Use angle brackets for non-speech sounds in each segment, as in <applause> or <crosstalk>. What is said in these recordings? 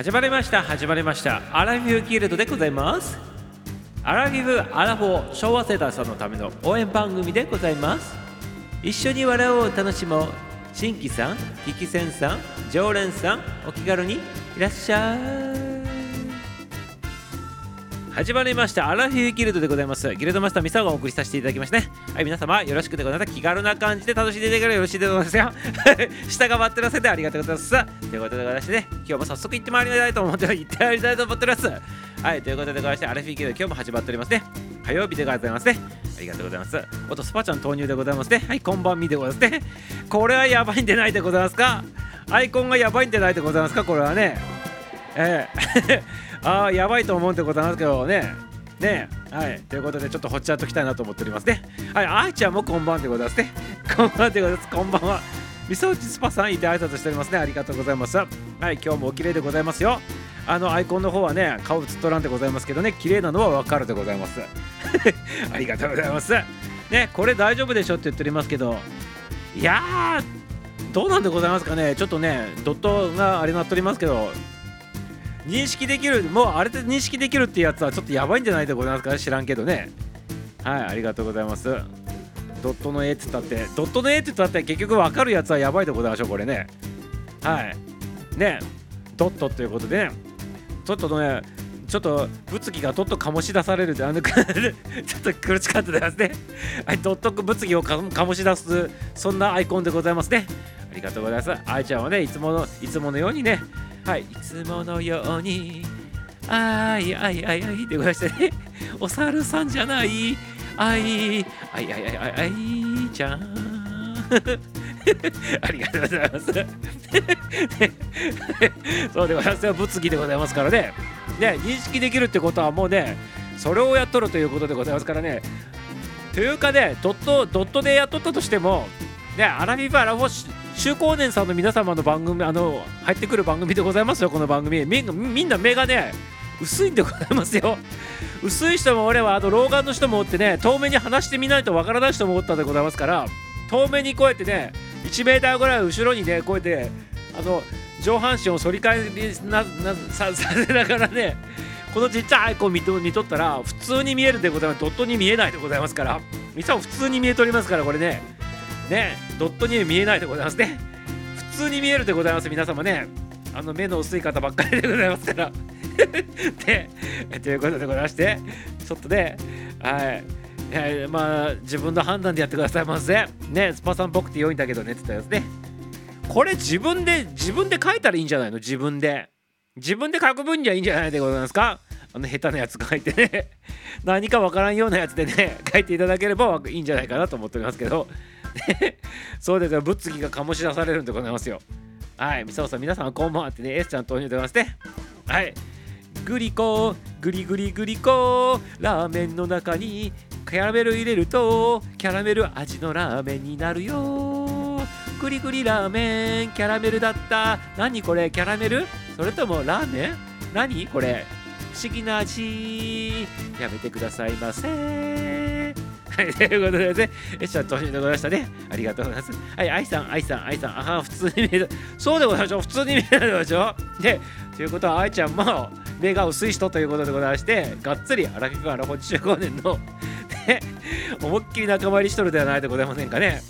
始まりました始まりました。アラフィフギルドでございます。アラフィフアラフォー昭和世代さんのための応援番組でございます。一緒に笑おう楽しもう。新規さん聞き戦さん常連さんお気軽にいらっしゃい。始まりましたアラフィフギルドでございます。ギルドマスターミサがお送りさせていただきましたね。はい皆様よろしくでございます。気軽な感じで楽しんでいただければよろしいでございますよ。<laughs> 下が待ってらせてありがとうございます。ということでございましてね今日も早速行ってまいりたいと思って行ってまいりたいと思っております。はいということでございましてアラフィフギルド今日も始まっておりますね。火曜日でございますね。ありがとうございます。おとスパちゃん投入でございますね。はいこんばんみでございますね。これはやばいんでないでございますか？アイコンがやばいんでないでございますか？これはね。ええ。ああやばいと思うんでございますけどね。ねはい。ということでちょっとほっちゃっときたいなと思っておりますね。はい。あいちゃんもこんばんでございますね。こんばんでございます。こんばんは。みそうちスパさんいて挨拶しておりますね。ありがとうございます。はい。今日もお綺麗でございますよ。あのアイコンの方はね顔映っとらんでございますけどね。綺麗なのはわかるでございます。<laughs> ありがとうございます。ねこれ大丈夫でしょって言っておりますけど。いやーどうなんでございますかね。ちょっとねドットがあれなっておりますけど。認識できるもうあれで認識できるっていうやつはちょっとやばいんじゃないでございますか知らんけどね。はいありがとうございます。ドットの絵って言ったってドットの絵って言ったって結局分かるやつはやばいでございましょうこれね。はい。ね。ドットということでね。ちょっとねちょっと物議がどっと醸し出されるであの <laughs> ちょっと苦しかったですね。はいドット物議を醸し出すそんなアイコンでございますね。ありがとうございます。愛ちゃんはねいつものいつものようにねはいいつものようにあいあいあいあいでございましてね <laughs> お猿さんじゃないあいあいあいあいあいちゃん。<laughs> ありがとうございます。<laughs> そうでございます。よ物議でございますからね。ね認識できるってことはもうねそれをやっとるということでございますからね。というかねドットドットでやっとったとしてもねアラフィフアラフォッ中高年さんの皆様の番組あの入ってくる番組でございますよこの番組。みみんな目がね薄いんでございますよ。薄い人も俺はあと老眼の人もおってね遠目に話してみないとわからない人もおったでございますから遠目にこうやってね1 m ぐらい後ろにねこうやってあの上半身を反り返りななさせながらねこのちっちゃいアイコン見と見とったら普通に見えるでございます。ドットに見えないでございますから。みさん普通に見えとりますからこれね。ねドットに見えないでございますね。普通に見えるでございます皆様ね。あの目の薄い方ばっかりでございますから。で <laughs> ということでございましてちょっとねはい。えー、まあ自分の判断でやってくださいませねスパさんっぽくて良いんだけどねって言ったやつね。これ自分で自分で書いたらいいんじゃないの？自分で。自分で書く分にはいいんじゃないでございますか？あの下手なやつ書いてね。<laughs> 何かわからんようなやつでね書いていただければいいんじゃないかなと思っておりますけど。そうですよ、物議が醸し出されるんでございますよ。はい、みさおさん、皆さんこんばんはってね、S ちゃん投入でございますね。はい。グリコ、グリグリグリコ、ラーメンの中にキャラメル入れると、キャラメル味のラーメンになるよ。グリグリラーメン、キャラメルだった。何これ、キャラメル？それともラーメン？何これ？不思議な味。やめてくださいませ。はい、ということでね、えちゃん、投資でございましたね。ありがとうございます。はい、愛さん、愛さん、愛さん、あ普通に見える。そうでございましょう。普通に見えるでしょ。で、ということは、愛ちゃんも目が薄い人ということでございまして、がっつりアラフィフアラフォ15年の、ね、思いっきり仲間入りしとるではないでございませんかね。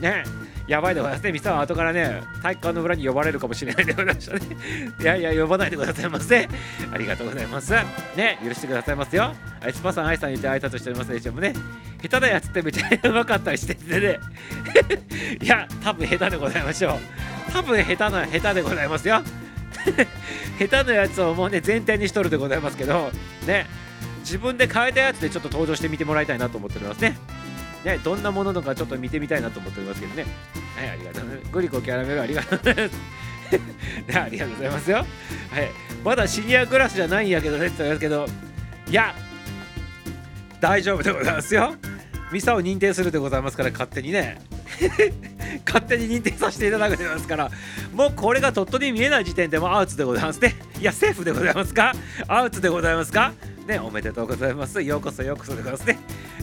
ね。やばいでございますね。ミサは後からね、体育館の裏に呼ばれるかもしれないでございましたね。<laughs> いやいや、呼ばないでくださいませ。ありがとうございます。ね、許してくださいますよ。アイスパさん、アイさんにて挨拶しておりますでしょうね。下手なやつってめちゃうまかったりしててね。<laughs> いや、多分下手でございましょう。多分下手な、下手でございますよ。<laughs> 下手なやつをもうね、前提にしとるでございますけど、ね、自分で変えたやつでちょっと登場してみてもらいたいなと思っておりますね。ね、どんなもののかちょっと見てみたいなと思っておりますけどね。はい、ありがとうございます。グリコキャラメルありがとうございます。ね、ありがとうございますよ。はい、まだシニアクラスじゃないんやけどねって言いますけど、いや、大丈夫でございますよ。ミサを認定するでございますから、勝手にね。<laughs> 勝手に認定させていただくでございますから、もうこれがドットに見えない時点でもアウツでございますね。いや、セーフでございますか？アウツでございますか？ね、おめでとうございます。ようこそようこそでございますね。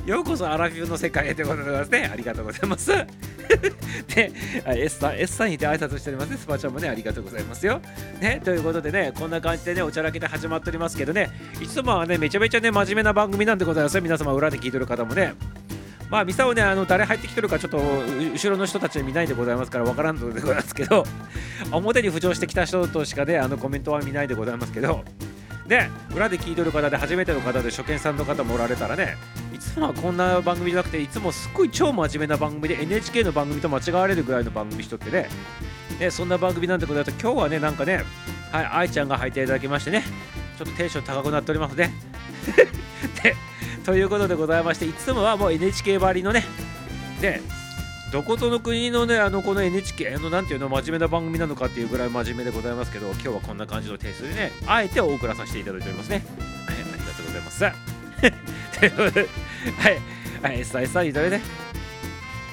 ようこそアラフィフの世界へということでございますね。ありがとうございます。<laughs> で、S さん、S さんにて挨拶しておりますね。スパチャもね、ありがとうございますよ。ね、ということでね、こんな感じでね、おちゃらけて始まっておりますけどね、いつもはね、めちゃめちゃね、真面目な番組なんでございますよ。皆様、裏で聞いてる方もね。まあ、ミサをね、あの誰入ってきてるか、ちょっと後ろの人たち見ないでございますから、わからんのでございますけど、表に浮上してきた人としかね、あのコメントは見ないでございますけど、で、裏で聞いてる方で初めての方で初見さんの方もおられたらね、いつもはこんな番組じゃなくて、いつもすっごい超真面目な番組で NHK の番組と間違われるぐらいの番組しとってね、ねそんな番組なんてことだと、今日はね、なんかね、はい、愛ちゃんが入っていただきましてね、ちょっとテンション高くなっておりますね。で、<laughs> ということでございまして、いつもはもう NHK ばりのね、で、どことの国のね、あのこの NHK のなんていうの真面目な番組なのかっていうぐらい真面目でございますけど、今日はこんな感じのテイストでね、あえてお送らさせていただいておりますね。はい、ありがとうございます。<laughs> ということで、はい、はい、さ、いただいて。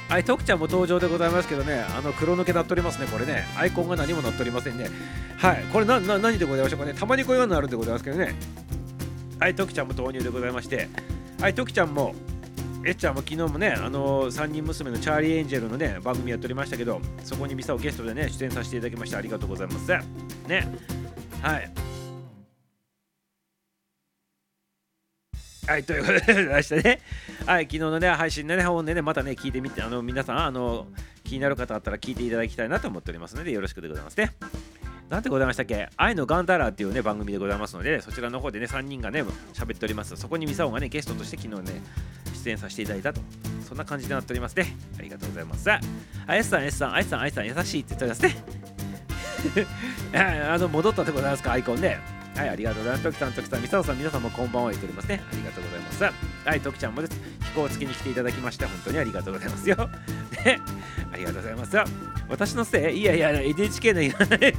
はい、徳ちゃんも登場でございますけどね、あの黒抜けなっておりますね、これね、アイコンが何もなっておりませんね。はい、これな、な、何でございましょうかね、たまにこういうのあるんでございますけどね。はい、徳ちゃんも投入でございまして、はい、徳ちゃんも、えっちゃんも昨日もね、あのー、3人娘のチャーリーエンジェルのね、番組やっておりましたけど、そこにミサをゲストでね、出演させていただきまして、ありがとうございます。ね。はい。はい、ということで、ましたね。はい、昨日のね、配信でね、本でね、またね、聞いてみて、あの、皆さん、あの、気になる方あったら聞いていただきたいなと思っておりますので、よろしくでございますね。なんてございましたっけ？愛のガンタラーっていうね番組でございますのでそちらの方でね3人がね喋っておりますそこにミサオがねゲストとして昨日ね出演させていただいたとそんな感じになっておりますねありがとうございますあ S さん S さん S さん S さん優しいって言っておりますね <laughs> あの戻ったでございますか？アイコンねはい、ありがとうございます。トキさん、トキさん、ミサオさん、皆さんもこんばんは言っておりますね。ありがとうございます。はい、トキちゃんもです。飛行付きに来ていただきまして、本当にありがとうございますよ。ね、ありがとうございます。私のせい？いやいや、NHK のいらない。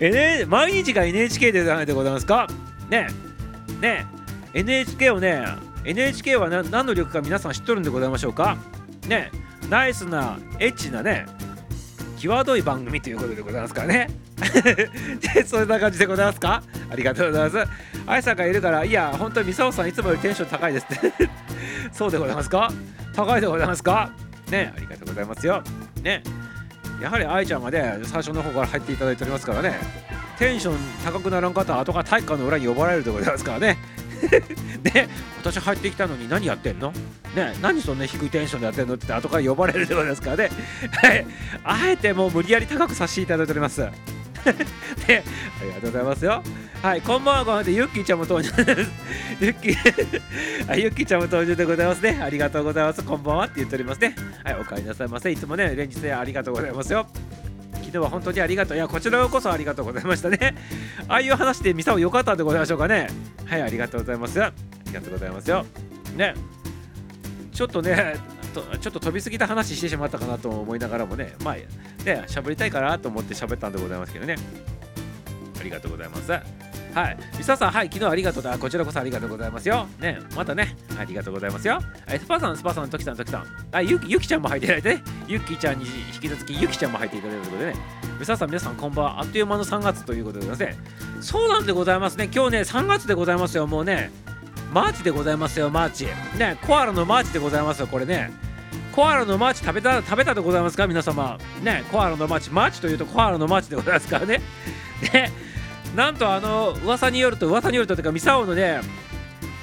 え、毎日が NHK でないでございますか？ねね NHK をね、NHK は何の力か皆さん知っとるんでございましょうか？ねナイスな、エッチなね、際どい番組ということでございますからね。<laughs> そんな感じでございますか？ありがとうございます。あいさんがいるから、いや、本当にミサオさんいつもよりテンション高いですって <laughs> そうでございますか？高いでございますか？ね、ありがとうございますよ。ね。やはり愛ちゃんがね、最初の方から入っていただいておりますからね、テンション高くならんかったら後から体育館の裏に呼ばれるでございますからね。で、<laughs> 私入ってきたのに何やってんの？ね、何そんな低いテンションでやってんのって後から呼ばれるでございますからね。はい。<laughs> あえてもう無理やり高くさせていただいております。で、<laughs> ありがとうございますよ。はい、こんばんは、こんばんは。ゆっきーちゃんも登場です。ゆっきーゆっきーちゃんも登場でございますね。ありがとうございます。こんばんはって言っておりますね。はい、お帰りなさいませ。いつもね、連日ありがとうございますよ。昨日は本当にありがとう。いや、こちらこそありがとうございましたね。ああいう話でミサオ良かったでございましょうかね。はい、ありがとうございます。ありがとうございますよ。ね。ちょっとね、とちょっと飛びすぎた話してしまったかなと思いながらもね、まあ、ね、喋りたいかなと思って喋ったんでございますけどね。ありがとうございます。はい。ミサさん、はい、昨日ありがとうだ。こちらこそありがとうございますよ。ね、またね、ありがとうございますよ。はい、スパさん、スパさん、トキさん、トキさん。あ、ゆきゆきちゃんも入っていただいてね。ゆきちゃんに引き続き、ゆきちゃんも入っていただいたということでね。ミサさん、皆さん、こんばんは。あっという間の3月ということでございますね。そうなんでございますね。今日ね、3月でございますよ。もうね、マーチでございますよ、マーチ。ね、コアラのマーチでございますよ、これね。コアラのマーチ食べた食べたでございますか？皆様ねコアラのマーチマーチというとコアラのマーチでございますからねでなんとあの噂によると噂によるとというかミサオのね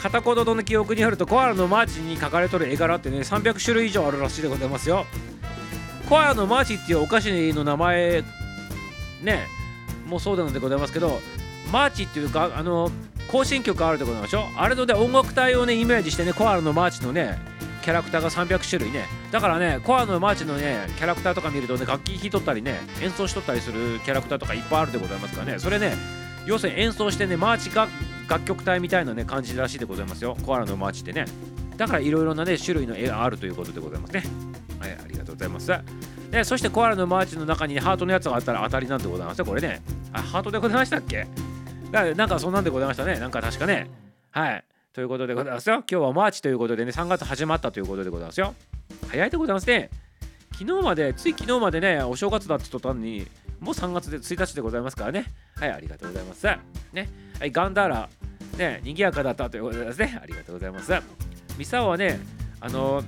片言の記憶によるとコアラのマーチに書かれとる絵柄ってね300種類以上あるらしいでございますよ。コアラのマーチっていうお菓子の名前ねもうそうなのでございますけどマーチっていうかあの行進曲あるでございましょあれのね音楽隊をねイメージしてねコアラのマーチのねキャラクターが300種類ね。だからねコアラのマーチのねキャラクターとか見るとね楽器弾いとったりね演奏しとったりするキャラクターとかいっぱいあるでございますからね。それね要するに演奏してねマーチが楽曲隊みたいなね感じらしいでございますよ。コアラのマーチってね。だからいろいろなね種類の絵があるということでございますね。はいありがとうございます。でそしてコアラのマーチの中にハートのやつがあったら当たりなんでございますよこれね。あハートでございましたっけ？だからなんかそんなんでございましたね。なんか確かね。はい。ということでございますよ。今日はマーチということでね、3月始まったということでございますよ。早いでございますね。昨日まで、つい昨日までね、お正月だって言ったのに、もう3月で1日でございますからね。はい、ありがとうございます。ね。はい、ガンダーラ。ね、賑やかだったということでございますね。ありがとうございます。ミサオはね、あの、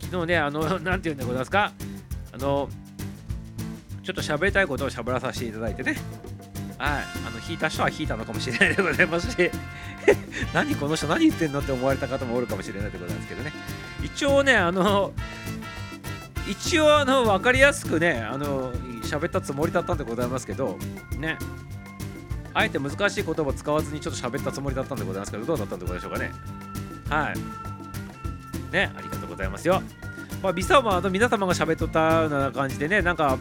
昨日ね、あの、<laughs> なんて言うんでございますか、あの、ちょっと喋りたいことを喋らさせていただいてね、はい、あの引いた人は引いたのかもしれないでございますし <laughs> 何この人何言ってんのって思われた方もおるかもしれないでございますけどね。一応ねあの一応あの分かりやすくねあの喋ったつもりだったんでございますけどね。あえて難しい言葉を使わずにちょっと喋ったつもりだったんでございますけどどうだったんでございましょうかね。はい。ねありがとうございますよ。まあビサもあの皆様が喋っとったような感じでねなんか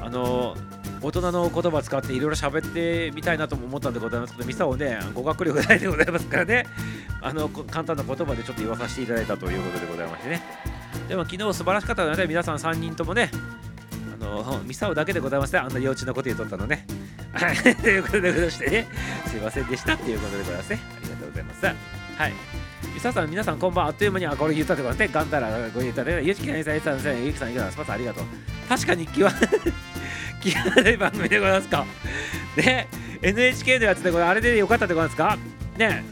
あの大人の言葉使っていろいろ喋ってみたいなとも思ったんでございますけど、ミサをね、語学力ないでございますからね、<laughs> あの簡単な言葉でちょっと言わさせていただいたということでございましてね。でも昨日素晴らしかったので、皆さん3人ともね、あのミサオだけでございますね、あんな幼稚なこと言うとったのね。<laughs> ということでございましてね、すいませんでしたっていうことでございますね。ありがとうございます。はい。ミサさん、皆さんこんばんはあっという間に、あ、これ言ったってことで、ガンダラご言ったで、ゆちきさん、ゆきさん、ゆきさん、ゆきさん、スパさん、ありがとう。確かに気は際どい番組でございますか。ね、NHK のやつでこれあれでよかったでございますかね、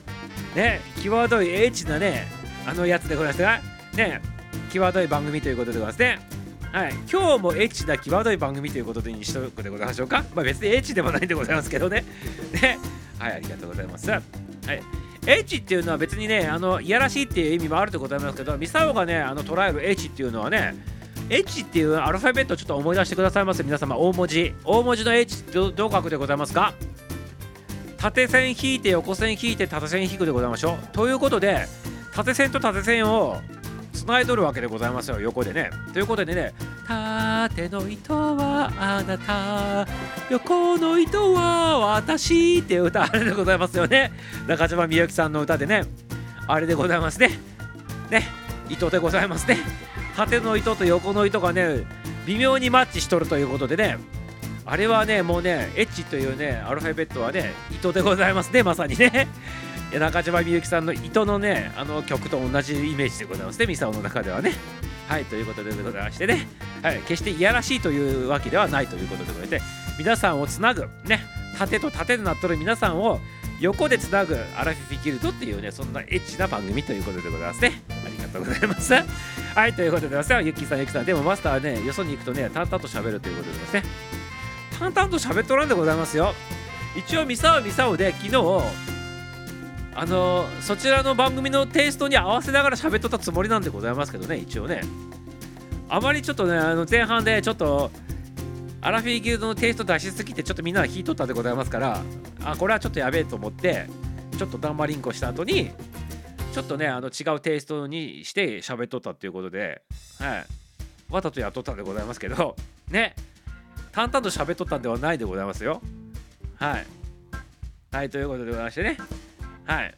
ね、際どいエッチなね、あのやつでございますが、ね、際どい番組ということでございますね。はい、今日もエッチな際どい番組ということでにしとくでございましょうか。まあ、別にエッチでもないんでございますけどね。ね、はい、ありがとうございます。はい。エッチっていうのは別にね、あのいやらしいっていう意味もあるとございますけど、ミサオがね、あの捉えるエッチっていうのはね、H っていうアルファベットをちょっと思い出してくださいませ皆様大文字。大文字の H どどう書くでございますか？縦線引いて横線引いて縦線引くでございましょう。ということで縦線と縦線をつないどるわけでございますよ。横でね。ということでね縦の糸はあなた横の糸は私っていう歌あれでございますよね。中島みゆきさんの歌でねあれでございますね。ね糸でございますね。縦の糸と横の糸がね微妙にマッチしとるということでねあれはねもうねエッチというねアルファベットはね糸でございますねまさにね。中島みゆきさんの糸のねあの曲と同じイメージでございますねミサオの中ではね。はいということでございましてね、はい、決していやらしいというわけではないということでございまして皆さんをつなぐね縦と縦となっとる皆さんを横でつなぐアラフィフィギルドっていうねそんなエッチな番組ということでございますね。ありがとうございます。はいということでございますゆきさんゆきさん。でもマスターねよそに行くとね淡々と喋るということでですね。淡々と喋っとらんでございますよ。一応ミサオミサオで昨日あのそちらの番組のテイストに合わせながら喋っとったつもりなんでございますけどね一応ね。あまりちょっとねあの前半でちょっとアラフィーギルドのテイスト出しすぎてちょっとみんなが引いとったでございますからあこれはちょっとやべえと思ってちょっとダンマリンコした後にちょっとねあの違うテイストにして喋っとったっていうことではい。わざとやっとったんでございますけど <laughs> ね。淡々と喋っとったんではないでございますよ。はい。はいということでございましてね。はい。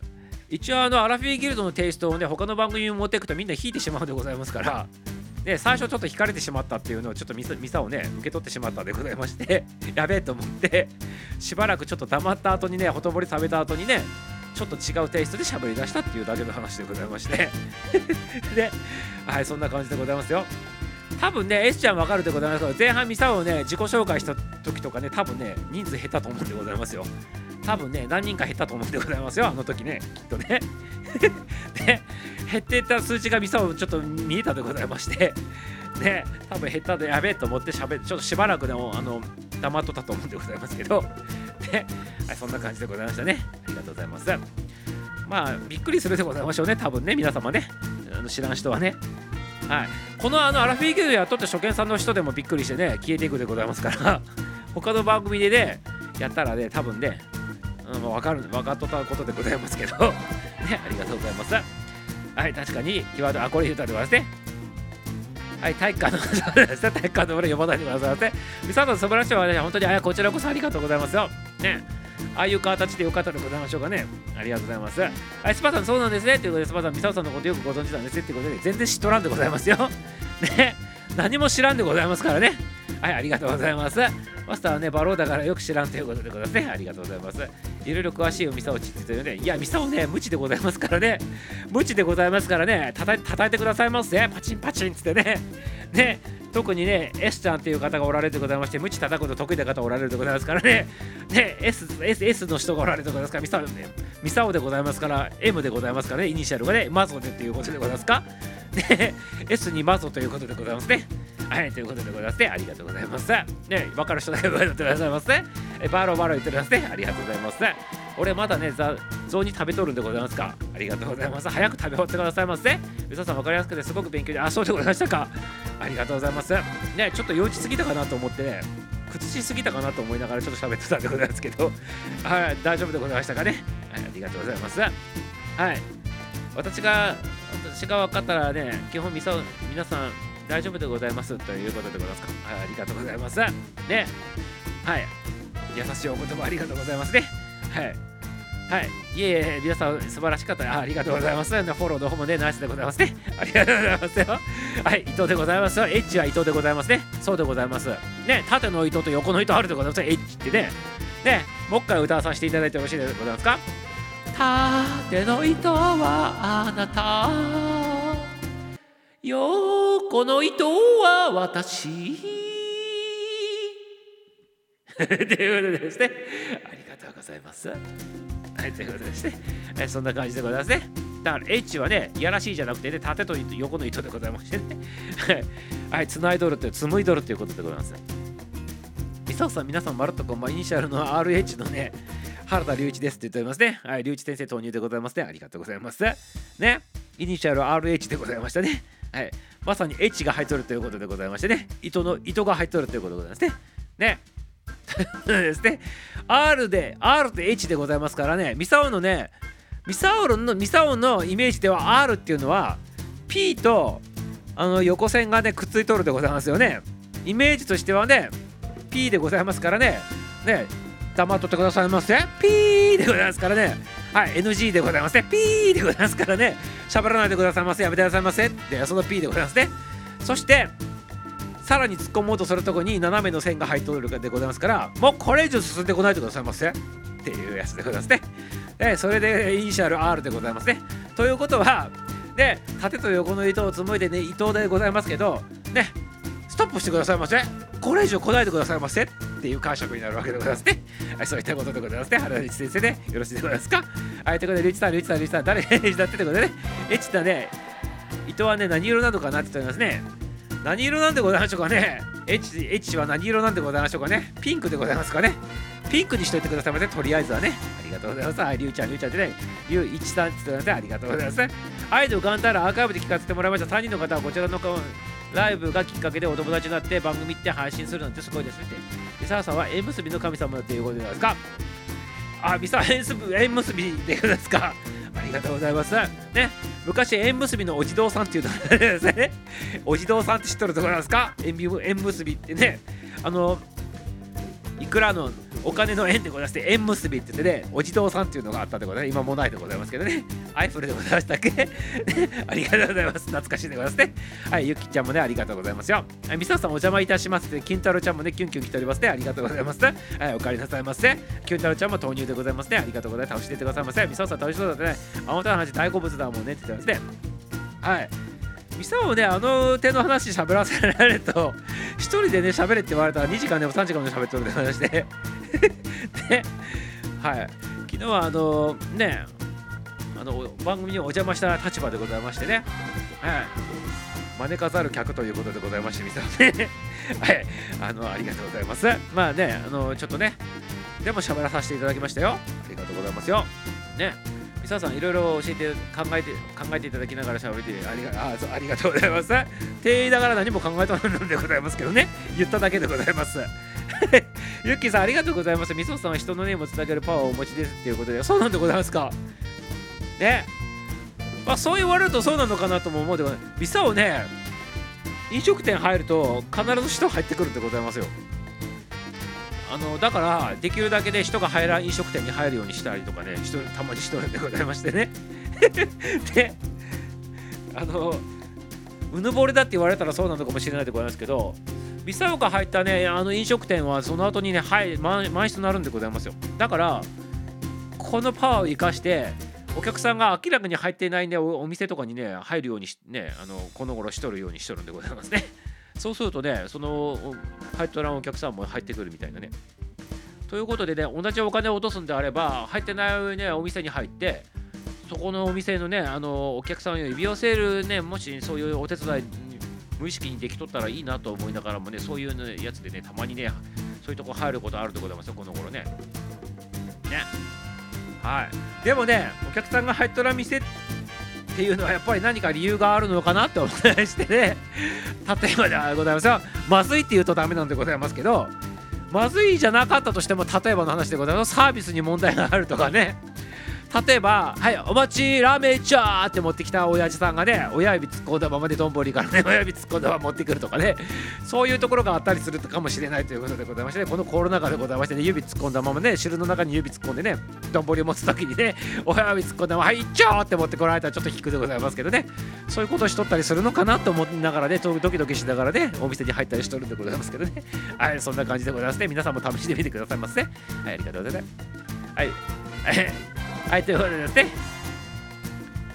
一応あのアラフィーギルドのテイストをね他の番組に持っていくとみんな引いてしまうでございますからで最初ちょっと引かれてしまったっていうのをちょっとミサをね受け取ってしまったんでございまして <laughs> やべえと思ってしばらくちょっと黙った後にねほとぼり食べた後にねちょっと違うテイストで喋り出したっていうだけの話でございまして。<laughs> ではいそんな感じでございますよ。多分ね S ちゃんわかるでございますけど前半ミサをね自己紹介した時とかね多分ね人数減ったと思うんでございますよ。多分ね何人か減ったと思うんでございますよあの時ねきっとね。<laughs> で減っていった数値がミサをちょっと見えたでございまして。ね多分減ったでやべえと思ってしゃべちょっとしばらくでもあの黙っとったと思うんでございますけど。ね、はい、そんな感じでございましたね。ありがとうございます。まあびっくりするでございましょうね。多分ね皆様ね。あの知らん人はね。はい、このあのアラフィーギルやっとって初見さんの人でもびっくりしてね消えていくでございますから。<laughs> 他の番組でねやったらね多分ね、うん、分かる分かっとったことでございますけど。<laughs> ねありがとうございます。はい確かにキーワードあこれ言うたでございますね。はい体育館の <laughs> 体育館の俺呼ばないでくださいませミサトの素晴らしいはね本当にあこちらこそありがとうございますよねああいう形でよかったでございましょうかね。ありがとうございます。はい、スパさん、そうなんですね。ということで、スパさん、ミサオさんのことよくご存知なんですね。ということで、全然知っとらんでございますよ。ね、何も知らんでございますからね。はい、ありがとうございます。マスターはね、バローだからよく知らんということでございますね。ありがとうございます。いろいろ詳しいミサオチって言ってね、いや、ミサオね、無知でございますからね。無知でございますからね、たた叩いてくださいますね。パチンパチンっつってね。ね、特にね S ちゃんっていう方がおられるでございまして無知叩くの得意な方おられるでございますからねね S, S, S の人がおられるでございますからミサオ,、ね、ミサオでございますから M でございますからねイニシャルがねマゾでっていうことでございますかで S にマゾということでございますねはい、ということでございますね。ありがとうございます。ね、分かる人だけございますね。バロバロ言っておりますね。ありがとうございます。俺まだね、雑煮食べとるんでございますか。ありがとうございます。早く食べ終わってくださいませ。皆さん分かりやすくてすごく勉強で、あ、そうでございましたか。ありがとうございます。ね、ちょっと幼稚すぎたかなと思ってね、屈しすぎたかなと思いながらちょっと喋ってたんでございますけど、はい、大丈夫でございましたかね。はい、ありがとうございます。はい。私が、私が分かったらね、基本みさ、皆さん、大丈夫でございますということでございますか。はい、ありがとうございます。ね。はい。優しいお言葉ありがとうございますね。はい。はい。いえいえ、皆さん素晴らしかったあ。ありがとうございます。フォローの方もね、ナイスでございますね。ありがとうございますよ。はい。伊藤でございますよ。エッジは伊藤でございますね。そうでございます。ね、縦の糸と横の糸あるでございます。エッジってね。ね、もう一回歌わさせていただいてよろしいでございますか？縦の糸はあなた。横の糸は私 <laughs> ということでですねございます。はいということですね。えそんな感じでございますね。だから H はねいやらしいじゃなくてね縦と横の糸でございましてね。<laughs> はいつないどるって紡いどるということでございます。みささん皆さんまるっとこうイニシャルの RH のね原田隆一ですって言っておりますね。はい、隆一先生投入でございますね。ありがとうございます。ね、イニシャル RH でございましたね。はい、まさに H が入っとるということでございましてね。糸の糸が入っとるということでございますね。ね。ですね。R で R と H でございますからね。ミサオのねミサオのミサオのイメージでは R っていうのは P とあの横線がねくっついとるでございますよね。イメージとしてはね P でございますからね。ね黙っとってくださいませ。P でございますからね。はい NG でございますね。P でございますからね。喋らないでくださいませ。やめてくださいませ。でその P でございますね。そしてさらに突っ込もうとするとこに斜めの線が入っとるでございますからもうこれ以上進んでこないでくださいませっていうやつでございますね。でそれでイニシャル R でございますね。ということはで縦と横の糸を紡いでね糸でございますけどねストップしてくださいませこれ以上来ないでくださいませっていう解釈になるわけでございますね。はい、そういったことでございますね。原口先生ね、よろしいでございますか？はい、ということで、リュウチさん、リュウチさん、リュウチさん、誰？<laughs> だってということでね、エッチだね、糸はね、何色なのかなって言っておりますね。何色なんでございましょうかねエッチ、エッチは何色なんでございましょうかねピンクでございますかねピンクにしといてくださいませ、とりあえずはね。ありがとうございます。はい、りゅうちゃん、りゅうちゃんでね、りゅういちさんって言ってください。ありがとうございます。アイドルガンタラアーカイブで聞かせてもらいました。3人の方はこちらのライブがきっかけでお友達になって番組って配信するなんてすごいですねって。ミサさんは縁結びの神様っていうことですかあ、ミサ縁結び縁結びでですかありがとうございます。ね、昔縁結びのお地蔵さんっていうのですね。<laughs> お地蔵さんって知っとるところなんですか？縁結びってね。あの、いくらのお金の縁でございまして、縁結びって言ってね、お地蔵さんっていうのがあったでございます。今もないでございますけどね。<laughs> アイフルでございましたっけ？<laughs> ありがとうございます。懐かしいでございますね。はい、ゆきちゃんもね、ありがとうございますよ。はい、みささんお邪魔いたしますって、金太郎ちゃんもね、キュンキュン来ておりますね。ありがとうございます。はい、お帰りなさいませ。キュン太郎ちゃんも投入でございますね。ありがとうございます。倒していってくださいませ。みささん楽しそうだってね。あなたの話大好物だもんねって言ってますね。はい。ミサをね、あの手の話喋らせられると、一人でね、喋れって言われたら2時間でも3時間でも喋ってるって話で <laughs> で、はい、昨日はあのね、あの番組にお邪魔した立場でございましてね、はい、招かざる客ということでございまして、ミサね、<laughs> はい、あの、ありがとうございます。まあね、あの、ちょっとね、でも喋らさせていただきましたよ。ありがとうございますよ。ね。ミサさんいろいろ教えて考えて考えていただきながら喋ってありがあそうありがとうございます。って言いながら何も考えとるのでございますけどね言っただけでございます。<laughs> ユッキーさんありがとうございます。みそさんは人のネームをつなげるパワーをお持ちですっていうことでそうなんでございますか。ね。まあそう言われるとそうなのかなとも思うでもミサをね飲食店入ると必ず人入ってくるんでございますよ。あのだからできるだけで人が入らん飲食店に入るようにしたりとかねたまにしとるんでございましてね。<laughs> であのうぬぼれだって言われたらそうなのかもしれないでございますけどミサオが入ったねあの飲食店はその後にねはい満室になるんでございますよ。だからこのパワーを生かしてお客さんが明らかに入っていないねお店とかにね入るようにねあのこの頃しとるようにしとるんでございますね。そうするとねその入っておらんお客さんも入ってくるみたいなね。ということでね同じお金を落とすんであれば入ってないねお店に入ってそこのお店のねあのお客さんを呼び寄せるねもしそういうお手伝い無意識にできとったらいいなと思いながらもねそういう、やつでねたまにねそういうとこ入ることあるところでますよこの頃ね。ね。はい。でもねお客さんが入っとら店ってっていうのはやっぱり何か理由があるのかなってお伝えしてね。<laughs> 例えばでございますがまずいって言うとダメなんでございますけどまずいじゃなかったとしても例えばの話でございます。サービスに問題があるとかね。例えば「はいお待ちラーメンちゃー」って持ってきた親父さんがね親指突っ込んだままで丼からね <laughs> 親指突っ込んだまま持ってくるとかねそういうところがあったりするかもしれないということでございまして、ね、このコロナ禍でございましてね指突っ込んだままね汁の中に指突っ込んでね丼を持つ時にね親指突っ込んだまま「はいちょー」って持ってこられたらちょっと引くでございますけどね。そういうことしとったりするのかなと思いながらねドキドキしながらねお店に入ったりしとるんでございますけどね。はいそんな感じでございますね。皆さんも試してみてくださいませ、ね、はいありがとうございます。はい。はい、ということでですね。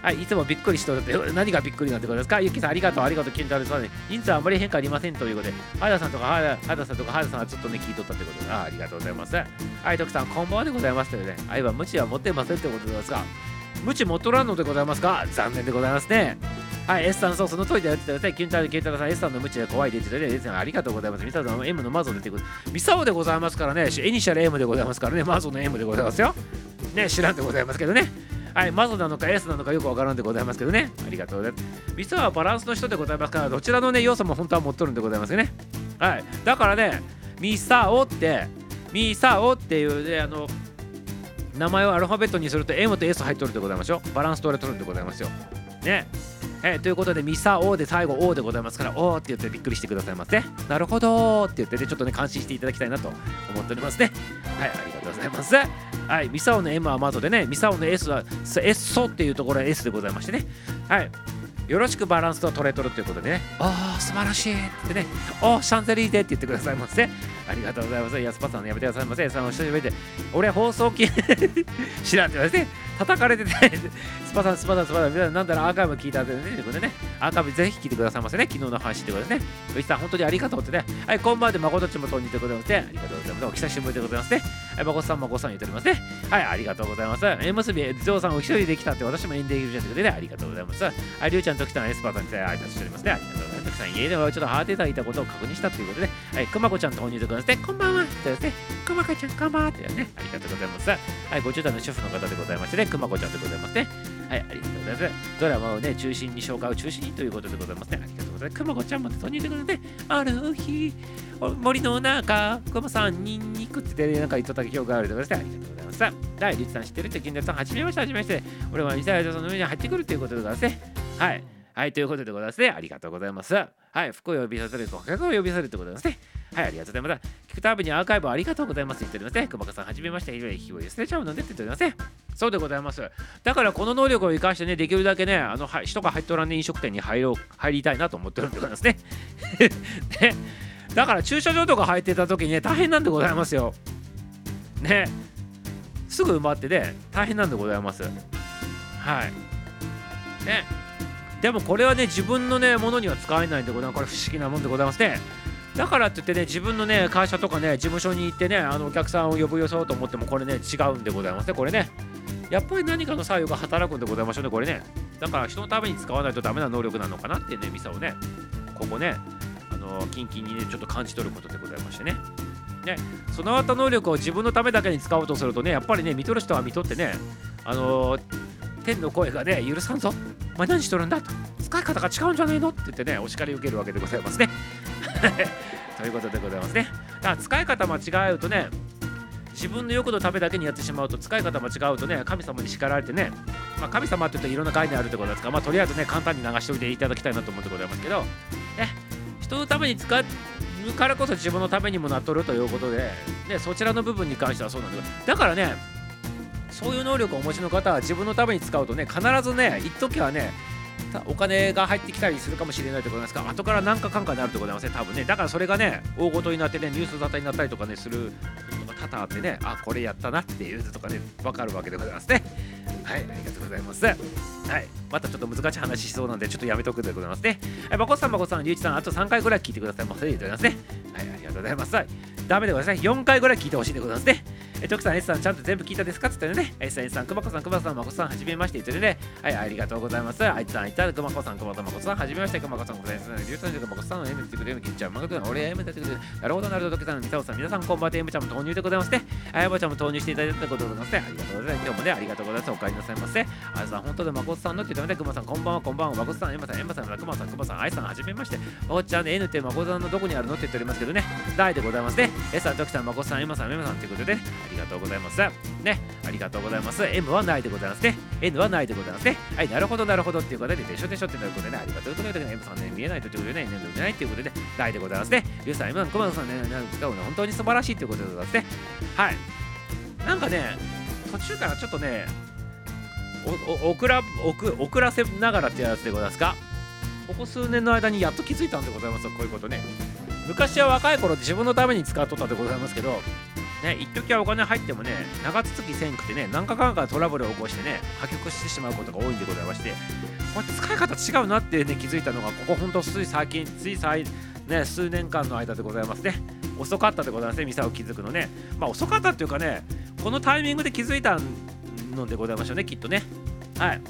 はい、いつもびっくりしておると何がびっくりなんてことですか？ゆきさん、ありがとう、ありがとう、金太郎さん、ね。人数はあまり変化ありませんということで、原田さんとか原田さんとか原田さんはちょっとね、聞いとったということで、あありがとうございます。はい、徳さん、こんばんはでございますというね、愛は無知は持ってませんということですが、無知持っとらんのでございますか？残念でございますね。はい、S さん、そう、その通りだよって言ってください。キュンタル、キュンタルさん、S さんの無知で怖いでって言ってください。ありがとうございます。ミサオの M のマゾ出てくる。ミサオでございますからね、エニシャル M でございますからね、マゾの M でございますよ。ね、知らんでございますけどね。はい、マゾなのか S なのかよくわからんでございますけどね。ありがとうございます。ミサはバランスの人でございますから、どちらのね、要素も本当は持っとるんでございますよね。はい、だからね、ミサオって、ミサオっていうね、あの、名前をアルファベットにすると M と S 入っとるでございますよ。バランス取れとるんでございますよ。ね。え、ということで、ミサオで最後、オーでございますから、おーって言ってびっくりしてくださいませ。なるほどって言ってね、ちょっとね、感心していただきたいなと思っておりますね。はい、ありがとうございます。はい、ミサオの M は窓でね、ミサオの S は S ソっていうところは S でございましてね。はい。よろしくバランスとトレトルということでね、ああ、素晴らしいってね、おシャンゼリーでって言ってくださいませ。ありがとうございます。安パさんやめてくださいませ。その久しぶりで、俺放送機 <laughs> 知らんって言われて、叩かれてて、スパさん、スパさん、スパさん、なんだろう、アーカイブ聞いたんでね、ということでね、アーカイブぜひ聞いてくださいませね、昨日の話ってことでね。うちさん、本当にありがとうってね、はい、こんばんで、まことちもとんにてございますね。ありがとうございます。お久しぶりでございますね。はい、まこさん、まこさん言っておりますね。はい、ありがとうございます。縁結び、ゾウさん、お一人で来たって、私もエンディングじゃなくてね、ありがとうございます。あ、りゅうちゃんときたん、エスパーさんに挨拶しておりますね。ありがとうございます。たくさん家ではちょっとハーテーターいたことを確認したということで、はい、くまこちゃんと本入でございますね。こんばんは。とですね、くまこちゃん、こんばんは。というね、ありがとうございます。はい、50代の主婦の方でございましてね、くまこちゃんでございますね。はい、ありがとうございます。ドラマをね、中心に紹介を中心にということでございますね。ありがとうございます。くまこちゃんも本入でございますね。ある日、森の中、くまさんにんにくって、なんか言っとった記憶があるということで、ありがとうございます。第一さん知ってるって金田さん、はじめまして、はじめまして。俺はミサイルさんの上に入ってくるということでございますね。はい。はい、ということでございますね。ありがとうございます。はい、服を呼びさせる、顧客を呼びさせるということですね。はい、ありがとうございます。聞くたびにアーカイブありがとうございます。言っておりますね。熊川さん、はじめまして。火を捨てちゃうのでって言っておりますね。そうでございます。だからこの能力を生かしてね、できるだけね、あのは人が入っとらんね飲食店に入ろう入りたいなと思ってるんでございますね。<laughs> ねだから駐車場とか入ってた時にね、大変なんでございますよ。ね。すぐ埋まってね、大変なんでございます。はい。ね。でもこれはね自分のねものには使えないんでございますこれ不思議なもんでございますねだからって言ってね自分のね会社とかね事務所に行ってねあのお客さんを呼ぶよそうと思ってもこれね違うんでございますねこれね。やっぱり何かの作用が働くんでございましょうねこれね。だから人のために使わないとダメな能力なのかなってねミサをねここねあのキンキンにねちょっと感じ取ることでございましてね。ね、その後能力を自分のためだけに使おうとするとねやっぱりね見とる人は見とってねあのー、天の声がね許さんぞ。お前何しとるんだと。使い方が違うんじゃないの？って言ってねお叱り受けるわけでございますね。<laughs> ということでございますね。だから使い方間違うとね自分の欲のためだけにやってしまうと使い方間違うとね神様に叱られてね、まあ、神様って言うといろんな概念あるってことですか。ら、まあ、とりあえずね簡単に流しておいていただきたいなと思ってございますけど、ね、人のために使うからこそ自分のためにもなっとるということで、ね、そちらの部分に関してはそうなんだけど。だからねそういう能力をお持ちの方は自分のために使うとね必ずね一時はねお金が入ってきたりするかもしれないところですが後から何かかんかになるところでございません。多分ねだからそれがね大ごとになってねニュース沙汰になったりとかねすることが多々あってねあこれやったなっていうとかね分かるわけでございますね。はいありがとうございます。はいまたちょっと難しい話しそうなんでちょっとやめとくでございますね。はいまこさんまこさんりゅうちさんあと3回ぐらい聞いてください。ませでございますね。はいありがとうございます。ダメでございますね。4回ぐらい聞いてほしいでございますね。え、徳さん、S さん、ちゃんと全部聞いたですか？って言ってね、S さん、S さん、くまこさん、くまこさん、まこさん、はじめまして言ってね、はい、ありがとうございます。あいつさん、いた、くまこさん、くまこさん、まこさん、はじめまして、くまこさん、ございます。りゅうさん、くまこさん、M ってくれる、きっちゃん、まこさん、俺 M ってくれる、なるほど、なるほど、徳さん、みさおさん、皆さん、こんばんは、M ちゃんも投入でございますね。あやばちゃんも投入していただいたことでございますね。ありがとうございます。今日もね、ありがとうございます。お帰りなさいませ。あいさん、本当でまこさんのって言ってね、くまさん、こんばんは、こんばんは、まこさん、M さん、M さん、くまさん、くまさん、あいさん、はじめまして。まこちゃん、N ってまこさんのどこにあるのって言っておりますけどね、大でございますね。S さん、徳さん、まこさん、M さん、M さんということで、ありがとうございます。ね、ありがとうございます。M はないでございますね。N はないでございますね。はい、なるほど、なるほどっていうことで、でしょでしょってなることでね、ありがとうございます。M さんね、見えないということでね、N でないということで、ないでございますね。リュウさん、M さん、コマさんね、なんか、本当に素晴らしいということでございますね。はい。なんかね、途中からちょっとね、お遅ら遅らせながらってやつでございますか？ここ数年の間にやっと気づいたんでございますこういうことね。昔は若い頃自分のために使っとったでございますけど、ね、一時はお金入ってもね、長続きせんくてね、何回かトラブルを起こしてね、破局してしまうことが多いんでございまして、これ使い方違うなってね、気づいたのが、ここほんとつい最近、つい最、ね、数年間の間でございますね。遅かったでございますね、ミサを気づくのね。まあ遅かったっていうかね、このタイミングで気づいたのでございましょうね、きっとね。はい。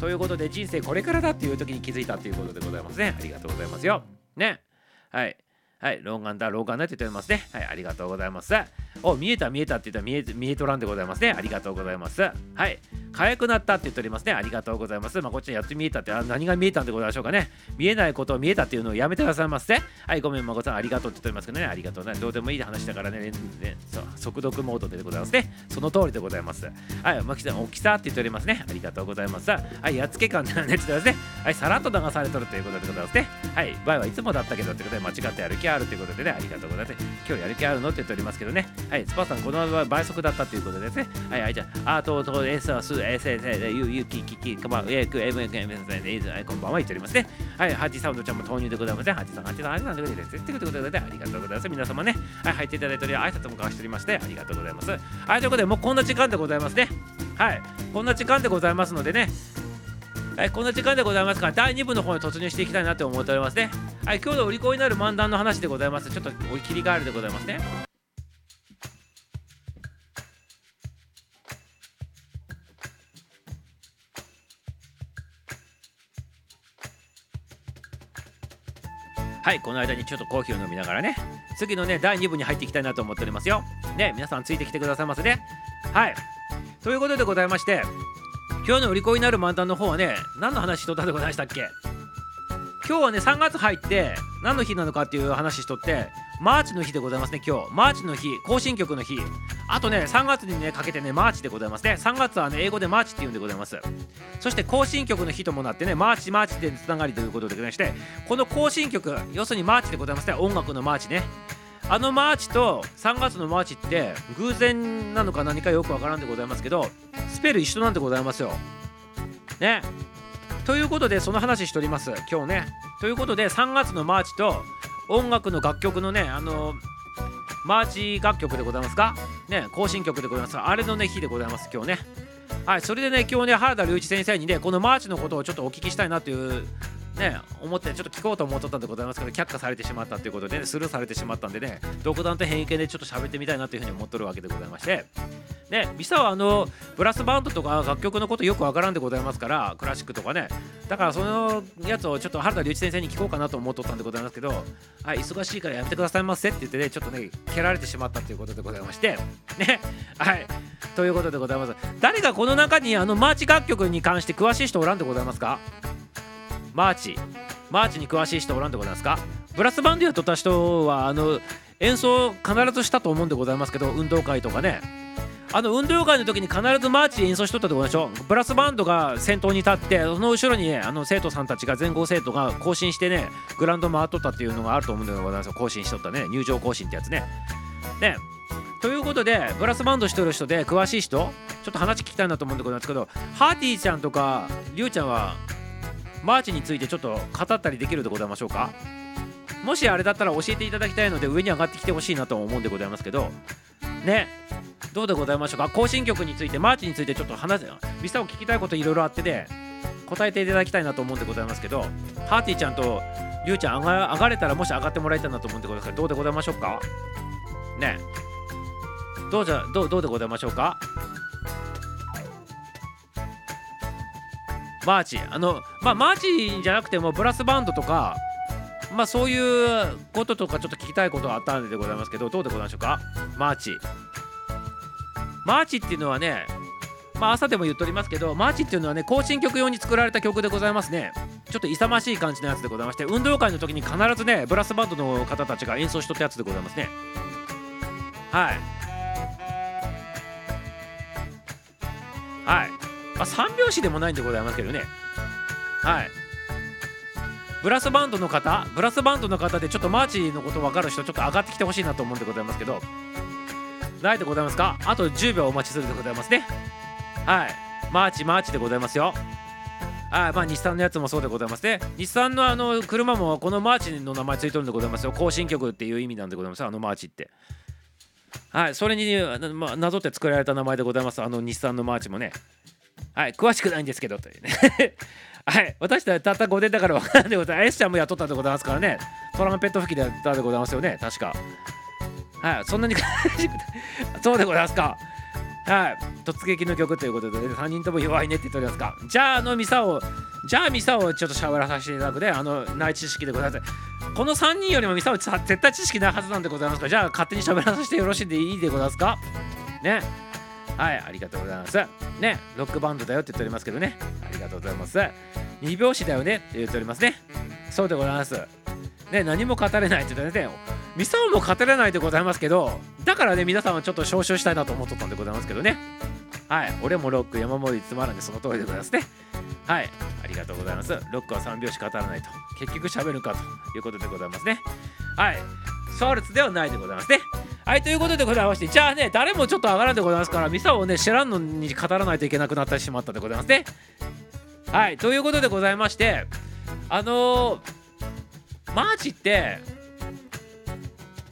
ということで、人生これからだっていう時に気づいたっていうことでございますね。ありがとうございますよ。ね。はい。はい、老眼だ、老眼だって言っておりますね。はい、ありがとうございます。お、見えた、見えたって言ったら見え見えとらんでございますね。ありがとうございます。はい、可愛くなったって言っておりますね。ありがとうございます。まあ、こっちにやって見えたって、あ何が見えたんでございましょうかね。見えないことを見えたっていうのをやめてくださいませ。はい、ごめん、まこさん、ありがとうって言っておりますけどね。ありがとうね。どうでもいい話だからね、ねそう速読モードでございますね。その通りでございます。はい、まきさん、大きさって言っておりますね。ありがとうございます。はい、やっつけ感ねって言ってますね。はい、さらっと流されとるということでございますね。はい、場合はいつもだったけどってことで間違って歩きあるということでね、ありがとうございます。今日やる気あるのって言っておりますけどね。はい、スパさん、この倍速だったということですね。はい、はい、じゃあ、あと、と、エス、ス、エス、エス、ユ、ユ、キ、キ、キ、かま、エク、エム、エク、エム、エム、エム、こんばんは言っておりますね。はい、ハチサウンドちゃんも投入でございますね。ハチさん、ハチさん、ハチさんということで、ということで、ありがとうございます。皆様ね、はい、入っていただいており、挨拶も交わしておりまして、ありがとうございます。はい、ということで、もうこんな時間でございますね。はい、こんな時間でございますのでね、はい、こんな時間でございますから、第2部の方に突入していきたいなと思っておりますね。はい、今日の売り子になる漫談の話でございます。ちょっとお切り替えるでございますね。はい、この間にちょっとコーヒーを飲みながらね、次のね、第2部に入っていきたいなと思っておりますよ。ね、皆さんついてきてくださいませね。はい。ということでございまして、今日の売り子になる漫談の方はね、何の話しとったでございましたっけ？今日はね、3月入って何の日なのかっていう話しとって、マーチの日でございますね、今日。マーチの日、行進曲の日。あとね、3月にね、かけてね、マーチでございますね。3月はね、英語でマーチって言うんでございます。そして行進曲の日ともなってね、マーチマーチでつながりということでございまして、この行進曲、要するにマーチでございますね、音楽のマーチね。あのマーチと3月のマーチって偶然なのか何かよくわからんでございますけど、スペル一緒なんでございますよ。ね。ということで、その話しております、今日ね。ということで、3月のマーチと音楽の楽曲のね、あのマーチ楽曲でございますか？ね、行進曲でございます。あれのね、日でございます、今日ね。はい、それでね、今日ね、原田隆一先生にね、このマーチのことをちょっとお聞きしたいなというね、思ってちょっと聞こうと思っとったんでございますけど却下されてしまったということで、ね、スルーされてしまったんでね独断と偏見でちょっと喋ってみたいなというふうに思っとるわけでございまして。ねミサはあのブラスバンドとか楽曲のことよくわからんでございますからクラシックとかね。だからそのやつをちょっと原田隆一先生に聞こうかなと思っとったんでございますけど、はい、忙しいからやめてくださいませって言ってねちょっとね蹴られてしまったということでございまして。ね。はい。ということでございます。誰がこの中にあのマーチ楽曲に関して詳しい人おらんでございますか？マーチ。マーチに詳しい人おらんでございますか？ブラスバンドやっとった人はあの演奏必ずしたと思うんでございますけど運動会とかね。あの運動会の時に必ずマーチ演奏しとったでございましょ？ブラスバンドが先頭に立ってその後ろにねあの生徒さんたちが全校生徒が行進してねグラウンド回っとったっていうのがあると思うんでございますよ。行進しとったね。入場行進ってやつね。ね。ということでブラスバンドしてる人で詳しい人ちょっと話聞きたいなと思うんでございますけどハーティーちゃんとかリュウちゃんはマーチについてちょっと語ったりできるでございましょうか。もしあれだったら教えていただきたいので上に上がってきてほしいなと思うんでございますけど。ね。どうでございましょうか？行進曲についてマーチについてちょっと話せミサを聞きたいこといろいろあってで答えていただきたいなと思うんでございますけど。ハーティーちゃんとリュウちゃん上が上がれたらもし上がってもらいたいなと思うんでございますけどどうでございましょうか？ね。どうじゃどうどうでございましょうか？マーチ。あのまあマーチじゃなくてもブラスバンドとかまあそういうこととかちょっと聞きたいことはあったんでございますけどどうでございましょうか？マーチ。マーチっていうのはねまあ朝でも言っておりますけどマーチっていうのはね行進曲用に作られた曲でございますね。ちょっと勇ましい感じのやつでございまして運動会の時に必ずねブラスバンドの方たちが演奏しとったやつでございますね。はい。はい。まあ三拍子でもないんでございますけどね。はい。ブラスバンドの方ブラスバンドの方でちょっとマーチのこと分かる人ちょっと上がってきてほしいなと思うんでございますけど。ないでございますか？あと10秒お待ちするでございますね。はい。マーチマーチでございますよ。はい。まあ日産のやつもそうでございますね。日産のあの車もこのマーチの名前ついてるんでございますよ。行進曲っていう意味なんでございますあのマーチって。はい。それに、ま、なぞって作られた名前でございます。あの日産のマーチもね。はい詳しくないんですけどというね。<laughs> はい私たちたった5年だから分からんでございます。S ちゃんも雇ったでございますからね。トランペット吹きでやったでございますよね。確か。はいそんなに <laughs> そうでございますか。はい突撃の曲ということで、ね、3人とも弱いねって言っておりますか。じゃああのミサをじゃあミサをちょっと喋らさせていただくであの内知識でございます。この3人よりもミサを絶対知識ないはずなんでございますから。じゃあ勝手に喋らさせてよろしいでいいでございますか。ね。はいありがとうございます。ねロックバンドだよって言っておりますけどね。ありがとうございます。2拍子だよねって言っておりますね。そうでございます。ね何も語れないって言ってねミサオも語れないでございますけどだからね皆さんはちょっと招集したいなと思っとったんでございますけどね。はい。俺もロック山盛りつまらんでその通りでございますね。はい。ありがとうございます。ロックは3拍子語らないと。結局喋るかということでございますね。はい。シャールツではないでございますね。はい。ということでございましてじゃあね誰もちょっと上がらんでございますからミサをね知らんのに語らないといけなくなってしまったでございますね。はい。ということでございましてあのー、マーチって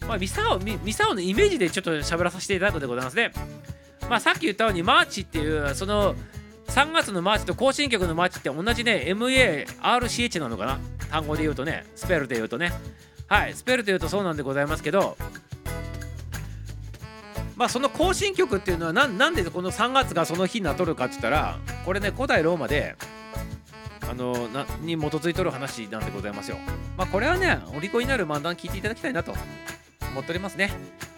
まあ、ミサオミミサオのイメージでちょっと喋らさせていただくでございますね。まあ、さっき言ったようにマーチっていうその3月のマーチと行進曲のマーチって同じね MARCH なのかな？単語で言うとねスペルで言うとねはいスペルで言うとそうなんでございますけどまあその行進曲っていうのはなんでこの3月がその日になっとるかって言ったらこれね古代ローマであのなに基づいとる話なんでございますよ。まあこれはねお利口になる漫談聞いていただきたいなと思っておりますね。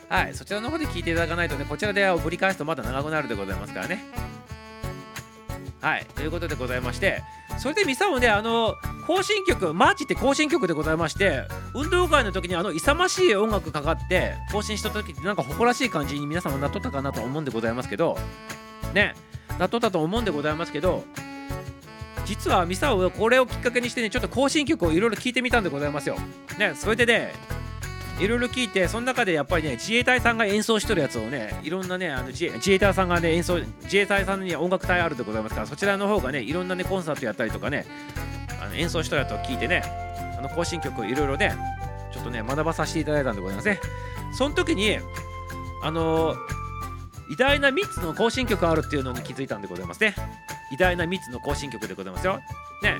はい、そちらの方で聞いていただかないとね、こちらでぶり返すとまだ長くなるでございますからね。はい、ということでございまして、それでミサもね、あの、行進曲、マーチって行進曲でございまして、運動会の時にあの勇ましい音楽かかって行進した時ってなんか誇らしい感じに皆様なっとったかなと思うんでございますけど、ね、なっとったと思うんでございますけど、実はミサオこれをきっかけにしてね、ちょっと行進曲をいろいろ聞いてみたんでございますよ。ね、それでね、いろいろ聞いてその中でやっぱりね自衛隊さんが演奏しとるやつをねいろんなねあの自衛隊さんがね演奏自衛隊さんに音楽隊あるでございますからそちらの方がねいろんなねコンサートやったりとかねあの演奏しとるやつを聞いてねあの行進曲いろいろねちょっとね学ばさせていただいたんでございますね。その時にあの、偉大な3つの行進曲あるっていうのに気づいたんでございますね。偉大な3つの行進曲でございますよ。ね。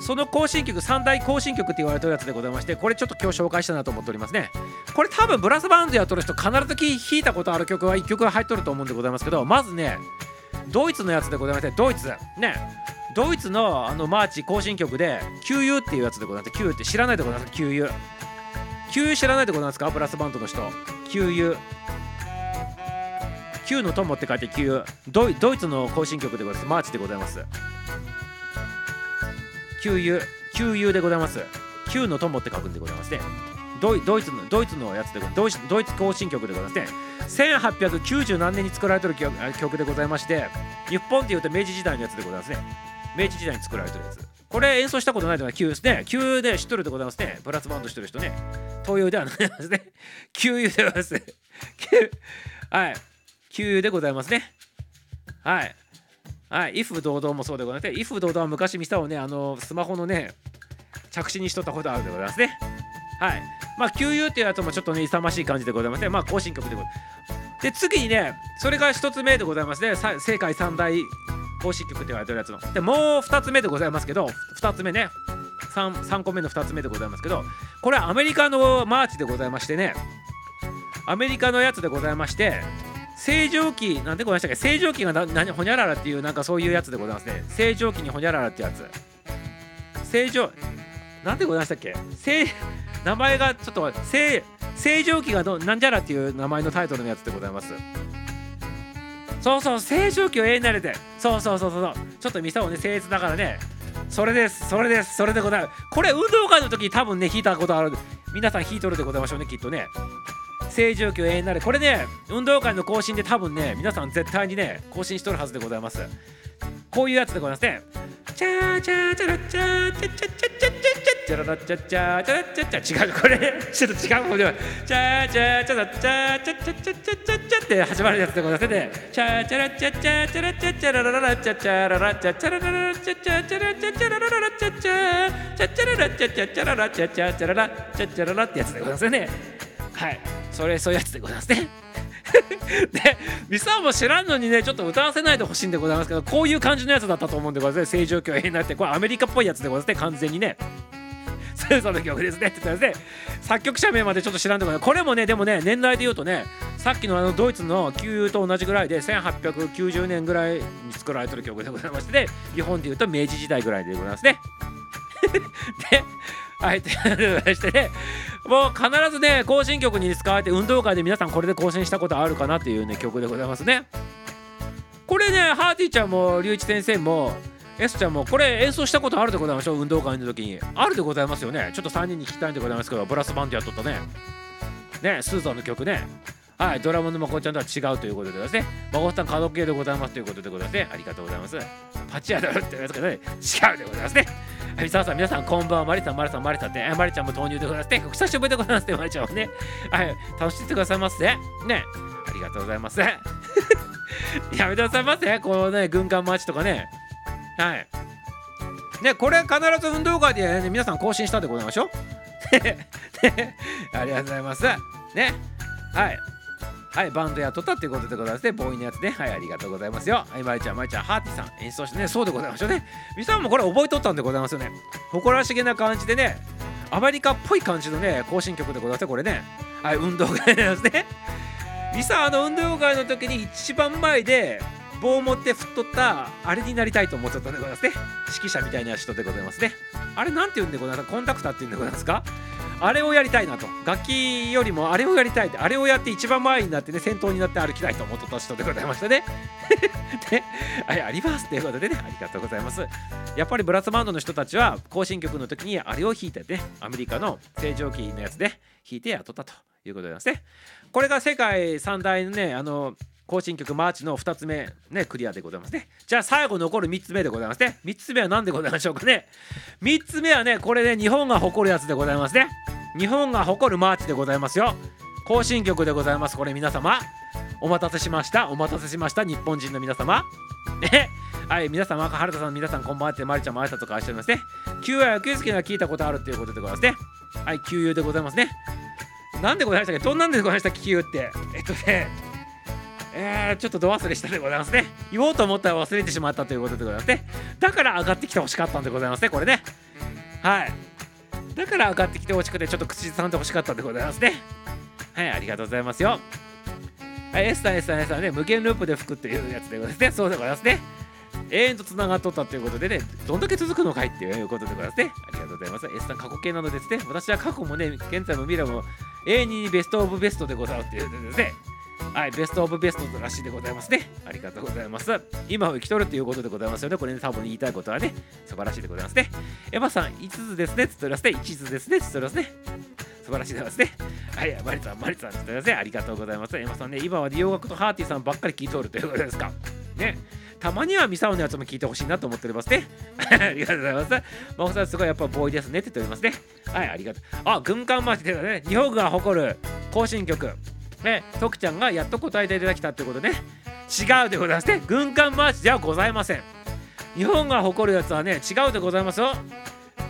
その行進曲三大行進曲って言われてるやつでございましてこれちょっと今日紹介したなと思っておりますね。これ多分ブラスバンドやっとる人必ず弾いたことある曲は1曲は入っとると思うんでございますけどまずねドイツのやつでございましてドイツ。ね。ドイツのあのマーチ行進曲で「旧友」っていうやつでございます。旧友って知らないでございます？旧友旧友知らないでございますか？ブラスバンドの人。給油旧の友って書いて旧ドドイツの行進曲でございます。マーチでございます。旧友旧友でございます。旧の友って書くんでございますね。ドイツのドイツのやつでドイツドイツ行進曲でございますね。1890何年に作られてる曲でございまして日本でいうと明治時代のやつでございますね。明治時代に作られてるやつ。これ演奏したことないのは旧ですね旧で知っとるでございますね。ブラスバンドしてる人ね。東洋ではないですね。<laughs> 旧友でございます。はい。旧油でございますね。はい。はい、if 堂々もそうでございます。if 堂々は昔ミサをね、あのスマホのね、着信にしとったことあるでございますね。はい。まあ、給油っていうやつもちょっとね、勇ましい感じでございますね。まあ、更新曲でございます。で次にねそれが1つ目でございますねさ世界三大行進曲って言われてるやつのでもう2つ目でございますけど2つ目ね 3, 3個目の2つ目でございますけどこれはアメリカのマーチでございましてねアメリカのやつでございまして正常期なんてございましたっけ正常期がな何ほにゃららっていうなんかそういうやつでございますね。正常期にほにゃららってやつ。正常なんてございましたっけ？正名前がちょっと正正常期がどなんじゃらっていう名前のタイトルのやつでございます。そうそう正常期を永遠になれて。そうそうそうそうちょっとミサをね僭越だからね。それですそれですそれでございます。これ運動会の時多分ね弾いたことある。皆さん弾いとるでございましょうねきっとね。星条旗よ永遠なれこれね運動会の行進で多分ね皆さん絶対にね行進しとるはずでございます。こういうやつでございますね。チャーチャーチャラチャーチャチャチャチャチャチャチャララチャチャチャラチャチャ違うこれちょっと違う方でチャーチャーチャラチャチャチャチャチャチャチャって始まるやつでございますねチャーチャラチャチャチャラチャチャラララチャチャララチャチャラララチャチャチャラチャチャラララチャチャチャチャララチャチャチャララチャチャチャララチャチャララってやつでございますねはい。それそういうやつでございますね。<laughs> でミサも知らんのにねちょっと歌わせないでほしいんでございますけどこういう感じのやつだったと思うんでございますね。正常期は永遠になってこれアメリカっぽいやつでございますね。完全にね。スーザの曲ですね。って言ってますね。作曲者名までちょっと知らんでございこれもねでもね年代で言うとねさっきのあのドイツの旧友と同じぐらいで1890年ぐらいに作られてる曲でございましてで日本で言うと明治時代ぐらいでございますね。<laughs> ではい。ということでしてね。もう必ずね行進曲に使われて運動会で皆さんこれで更新したことあるかなっていうね曲でございますね。これねハーティーちゃんも龍一先生も S ちゃんもこれ演奏したことあるでございましょう運動会の時に。あるでございますよね。ちょっと3人に聞きたいんでございますけどブラスバンドやっとったね。ねスーザンの曲ね。はいドラムのまこちゃんとは違うということでですねまこさん家族系でございますということでございますねありがとうございますパチ屋だろって言いますけどね違うでございますねはい、さあさん、皆さん、こんばんは。マリさん、マリさん、マリさんって、マリちゃんも投入でございますね。久しぶりでございますね、マリちゃんはね。はい、楽しんでくださいませ。ね。ありがとうございます。<laughs> やめてくださいませ。このね、軍艦マーチとかね。はい。ね、これ必ず運動会で、ね、皆さん更新したでございましょう。<laughs> ありがとうございます。ね。はい。はい、バンドやっとったっていうことでございますね。ボーイのやつね。はい、ありがとうございますよ。はい、まいちゃん、まいちゃん、ハーティさん、演奏してね、そうでございましょうね。みさんもこれ覚えとったんでございますよね。誇らしげな感じでね、アメリカっぽい感じのね、行進曲でございますね、これね。はい、運動会なんですね。みさん、あの、運動会の時に一番前で、棒を持って振っとったあれになりたいと思っちゃったんでございますね。指揮者みたいな人でございますね。あれなんて言うんでございますか？コンタクターって言うんでございますか？あれをやりたいなと。楽器よりもあれをやりたい。ってあれをやって一番前になってね先頭になって歩きたいと思っとった人でございましたね。<laughs> ではいありますということでね。ありがとうございます。やっぱりブラスバンドの人たちは行進曲の時にあれを弾いてねアメリカの星条旗のやつで弾いてやっとったということでございますね。これが世界三大のねあの行進曲マーチの2つ目ねクリアでございますね。じゃあ最後残る3つ目でございますね。3つ目は何でございましょうかね。3つ目はねこれね日本が誇るやつでございますね。日本が誇るマーチでございますよ。行進曲でございます。これ皆様お待たせしました。お待たせしました。日本人の皆様。ね。はい皆様原田さん皆さんこんばんはってまりちゃんも挨拶とかしておりますね。旧愛野球助が聞いたことあるっていうことでございますね。はい旧友でございますね。なんでございましたっけ？どんなんでございましたっけ？旧友って。えっとね。えー、ちょっとど忘れしたでございますね。言おうと思ったら忘れてしまったということでございますね。だから上がってきてほしかったんでございますね、これね。はい。だから上がってきてほしくて、ちょっと口ずさんでほしかったんでございますね。はい、ありがとうございますよ。はい、エスターエスターエスターね、無限ループで吹くっていうやつでございますね。そうでございますね。永遠とつながっとったということでね、どんだけ続くのかいっていうことでございますね。ありがとうございます。S さん過去形なのですね。私は過去もね、現在も未来も永遠にベストオブベストでござるっていうことですね。はい、ベストオブベストらしいでございますね。ありがとうございます。今を生きとるということでございますよね。これね、多分言いたいことはね、素晴らしいでございますね。エヴァさん、5つですね。つっておりますね。5つですね。つっておりますね。素晴らしいでございますね。はい、マリさん、マリさん、つっておりますね。ありがとうございます。エヴァさんね、今は洋楽とハーティーさんばっかり聞いとるということですか。ね。たまにはミサオのやつも聞いてほしいなと思っておりますね。<laughs> ありがとうございます。マホさん、すごいやっぱボーイですねって言っておりますね。はい、ありがとう。あ、軍艦町ではね、日本が誇る行進曲。ね、徳ちゃんがやっと答えていただいたということでね。違うでございますね。軍艦マーチではございません。日本が誇るやつはね違うでございますよ。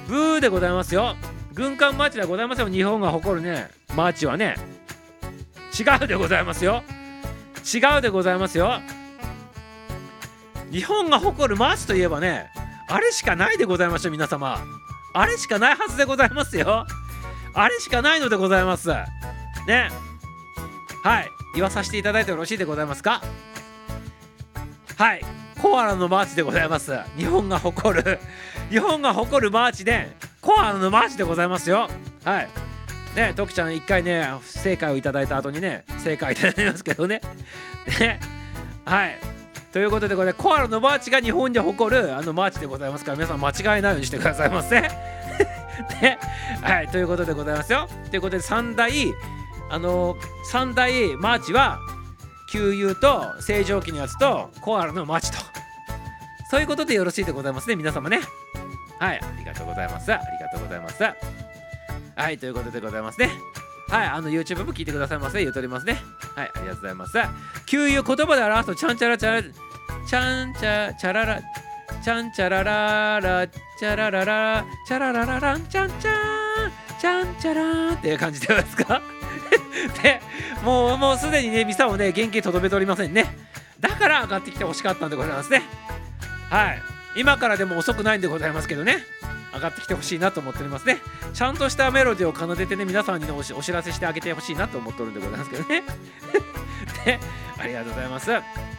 ブーでございますよ。軍艦マーチではございません。よ日本が誇るねマーチはね違うでございますよ。違うでございますよ。日本が誇るマーチといえばねあれしかないでございましょう皆様。あれしかないはずでございますよ。あれしかないのでございます。ね。はい。言わさせていただいてよろしいでございますか？はい。コアラのマーチでございます。日本が誇る <laughs> 日本が誇るマーチでコアラのマーチでございますよ。はい。ね徳ちゃん一回ね不正解をいただいた後にね正解いただいてますけどね。<laughs> ね。はい。ということでこれコアラのマーチが日本で誇るあのマーチでございますから皆さん間違えないようにしてくださいませ。<laughs> ね。はい。ということでございますよ。ということで三大あの三大マーチは旧友と星条旗のやつとコアラのマーチと。そういうことでよろしいでございますね皆様ね。はいありがとうございます。ありがとうございます。はいということでございますね。はいあの YouTube も聞いてくださいませ言うとりますね。はいありがとうございます。旧友言葉で表すとちゃんちゃらちゃらちゃんちゃちゃららちゃんちゃらららちゃらららちゃららららんちゃんちゃんちゃんちゃらっていう感じでございますか？<laughs> でもうもうすでにねミサをね原型とどめておりませんね。だから上がってきてほしかったんでございますね。はい。今からでも遅くないんでございますけどね。上がってきてほしいなと思っておりますね。ちゃんとしたメロディーを奏でてね皆さんに、ね、おお知らせしてあげてほしいなと思っておるんでございますけどね。<laughs> ねありがとうございます。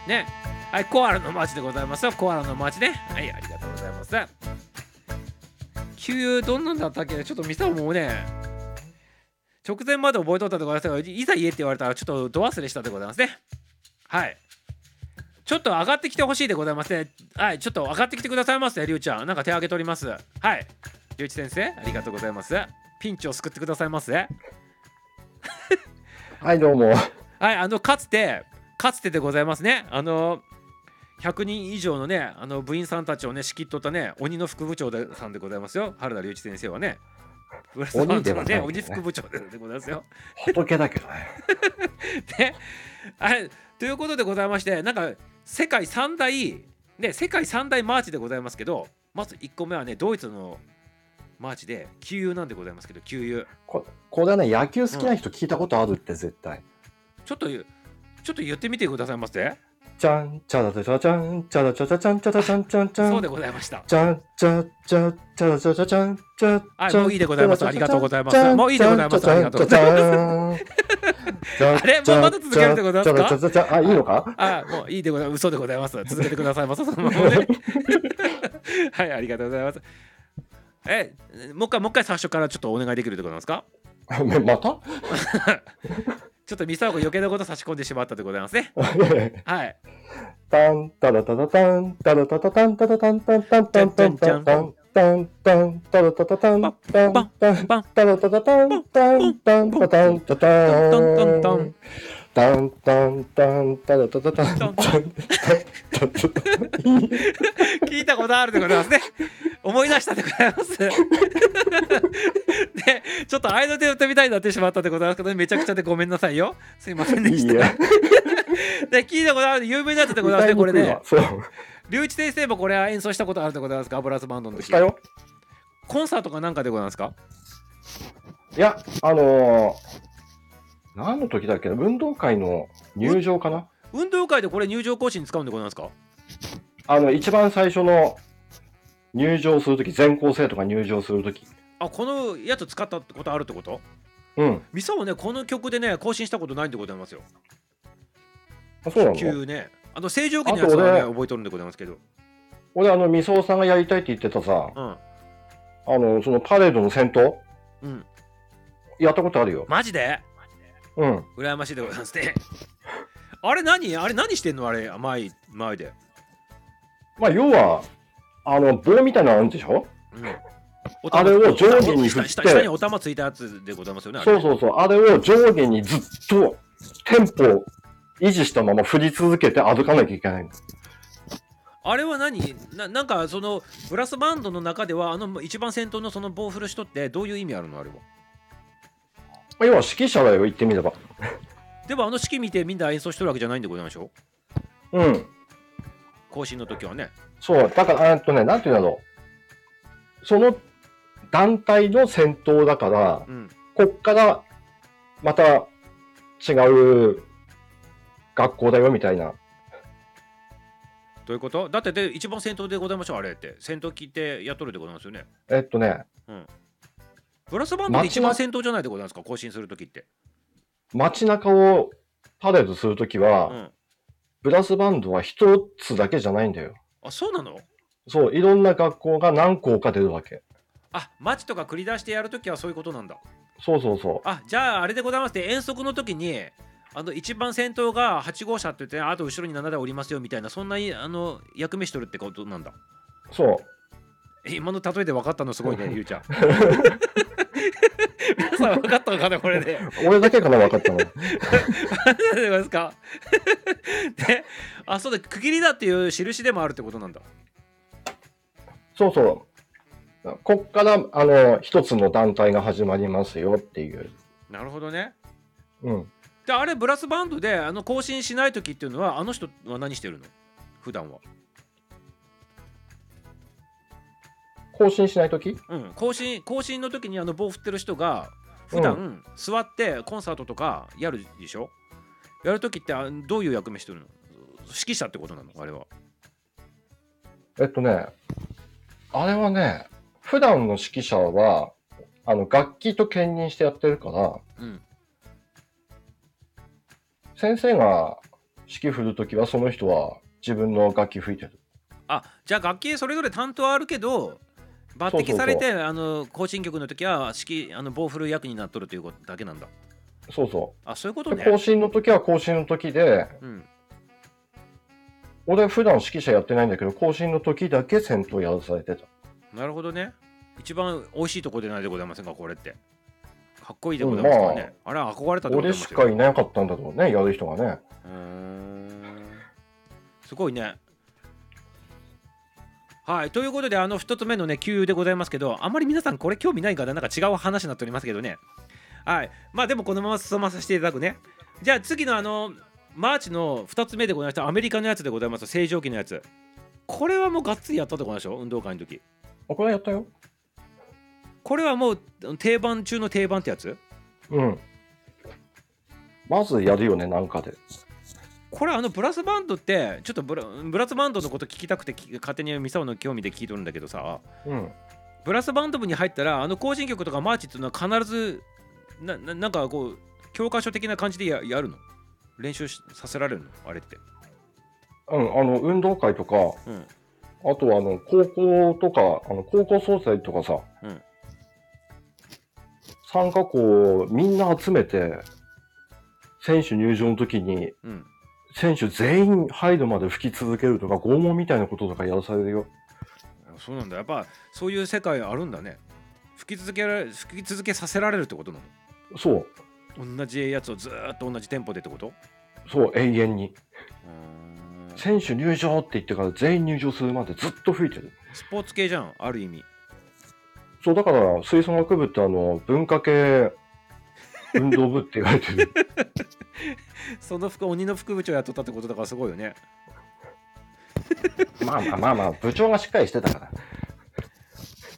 ね。はいコアラのマーチでございますよ。コアラのマーチね。はいありがとうございます。旧友どんなんだったっけちょっとミサもね直前まで覚えとったでございますがいざ言えって言われたらちょっとど忘れしたでございますね。はい。ちょっと上がってきてほしいでございますね。はい。ちょっと上がってきてくださいませりゅうちゃん。なんか手挙げております。はい。りゅうち先生ありがとうございます。ピンチを救ってくださいませ <laughs> はい、どうも。はいあのかつてかつてでございますね。あの100人以上のねあの部員さんたちをね仕切っとったね鬼の副部長でさんでございますよ。原田隆一先生はね <laughs> 鬼ではねね。鬼副部長ででございますよ。仏だけどね。で <laughs> あれということでございましてなんか世界三大ね世界三大マーチでございますけどまず1個目はねドイツのマーチで旧友なんでございますけど旧友ここれはね、野球好きな人聞いたことあるって絶対。ちょっとちょっと言ってみてくださいませじゃん、ちゃらちゃちゃちゃん、ちゃらちゃちゃちゃん、ちゃらちゃんちゃんちゃん。そうでございましたじゃん、ちゃちゃちゃらちゃちゃちゃん、ちゃはいもういいでございますありがとうございますもういいでございますありがとうございます。あれもうまだ続けるでございますかあ、いいのかあもういいでございます嘘でございます続けてくださいませそのままねはいありがとうございますえもう一回もう一回最初からちょっとお願いできるでございますかまたちょっとミサオが余計なこと差し込んでしまったでございますね。<laughs> はい。タンタラタタタンタラタタタンタタタンタンタンタンタンタンタンタンタンタラタタタンタンタンタラタタタンタンタンタタンタントントンンタンタンタンタラタタタンタンタンタン聞いたことあるでございますね。思い出したでございます。で、ちょっと合いの手を打ってみたいになってしまったでございますけど、めちゃくちゃでごめんなさいよ。すいませんでした。で、聞いたことある有名なやつでございますね、これね。そう龍一先生もこれは演奏したことあるでございますか、ブラスバンドの時したよコンサートかなんかでございますかいやあの何の時だっけな？運動会の入場かな？運動会でこれ入場行進に使うんでございますか？あの一番最初の入場するとき全校生徒が入場するときあ、このやつ使ったことあるってこと？うん。ミサはね、この曲でね、更新したことないんでございますよ。あそうなの？急ね。あの正常期のやつはね、覚えとるんでございますけど。俺あのみそおさんがやりたいって言ってたさ。うん。あのそのパレードの先頭うん。やったことあるよ。マジで？うん羨ましいでございますね。<laughs> あれ何？あれ何してんの？あれ前前で。まあ要はあの棒みたいなのあるんでしょ？うん。あれを上下に振って下にお玉ついたやつでございますよね。そうそうそうあれを上下にずっとテンポを維持したまま振り続けて歩かなきゃいけないんだあれは何？ななんかそのブラスバンドの中ではあの一番先頭のその棒振る人ってどういう意味あるの？あれは。まあ要は指揮者だよ言ってみれば。<laughs> でもあの式見てみんな演奏してるわけじゃないんでございましょう？ん。更新の時はね。そう。だからえっとねなんていうんだろう。その団体の先頭だからうん。こっからまた違う学校だよみたいな。どういうこと？だってで一番先頭でございましょうあれって。先頭切ってやっとるでございますよね。えっとね、ブラスバンドで一番先頭じゃないでございますか？更新するときって街中をパレードするときは、うんブラスバンドは一つだけじゃないんだよ。あそうなの？そう、いろんな学校が何校か出るわけ。あ街とか繰り出してやるときはそういうことなんだそうそうそあじゃああれでございますね遠足の時にあの一番先頭が8号車って言ってあと後ろに7台おりますよみたいなそんないあの役目しとるってことなんだう。そう。え今の例えで分かったのすごいねゆうちゃん <laughs> 皆さん分かったのかなこれで俺だけかな分かったの。<laughs> 何ですか？<laughs> であそうだ区切りだっていう印でもあるってことなんだそうそう。こっから、あの、一つの団体が始まりますよっていう。なるほどねうん。であれブラスバンドであの更新しない時っていうのはあの人は何してるの？普段は更新しないときうん、更新更新の時にあの棒振ってる人が普段座ってコンサートとかやるでしょ？やる時ってあどういう役目してるの？指揮者ってことなの？あれは。えっとね、あれはね、普段の指揮者は、あの、楽器と兼任してやってるから、うん。先生が指揮振るときは、その人は自分の楽器吹いてる。あじゃあ楽器それぞれ担当あるけど抜そうそうそう。擢されてあの行進曲の時は指揮あの棒振る役になっとるということだけなんだ。そうそあそういうことね。更新の時は更新の時で、うん。俺普段指揮者やってないんだけど、更新の時だけ先頭やらされてた。なるほどね。一番美味しいとこでないでございませんかこれって。かっこいいでございますからね、あれは憧れたでござい俺しかいなかったんだろうね、やる人がね。うーん。すごいね。はい、ということで、あの1つ目のね、給油でございますけど、あまり皆さんこれ興味ないから、なんか違う話になっておりますけどね。はい、まあでもこのまま進まさせていただくね。じゃあ次のあの、マーチの2つ目でございました、アメリカのやつでございます、正常期のやつ。これはもうがっつりやったってことでしょ、運動会の時。あ、これやったよ。これはもう定番中の定番ってやつ？うん。まずやるよね、なんかで。これあのブラスバンドってちょっとブラブラスバンドのこと聞きたくてき勝手にミサオの興味で聞いとるんだけどさ。うん。ブラスバンド部に入ったらあの行進曲とかマーチっていうのは必ずなななんかこう教科書的な感じでややるの？練習しさせられるの？あれって。うん、あの、運動会とか、うん。あとはあの、高校とか、あの、高校総裁とかさ、うん。参加校をみんな集めて、選手入場の時に、うん選手全員入るまで吹き続けるとか、拷問みたいなこととかやらされるよ。そうなんだ。やっぱそういう世界あるんだね。吹き続けられ吹き続けさせられるってことなそう、の同じやつをずーっと同じテンポでってこと？そう、永遠に。選手入場って言ってから全員入場するまでずっと吹いてる。スポーツ系じゃんある意味。そう、だから、吹奏楽部ってあの、文化系運動部って言われてる。<laughs> その副鬼の副部長やっとったってことだからすごいよね <laughs> まあまあまあまあ、部長がしっかりしてたから。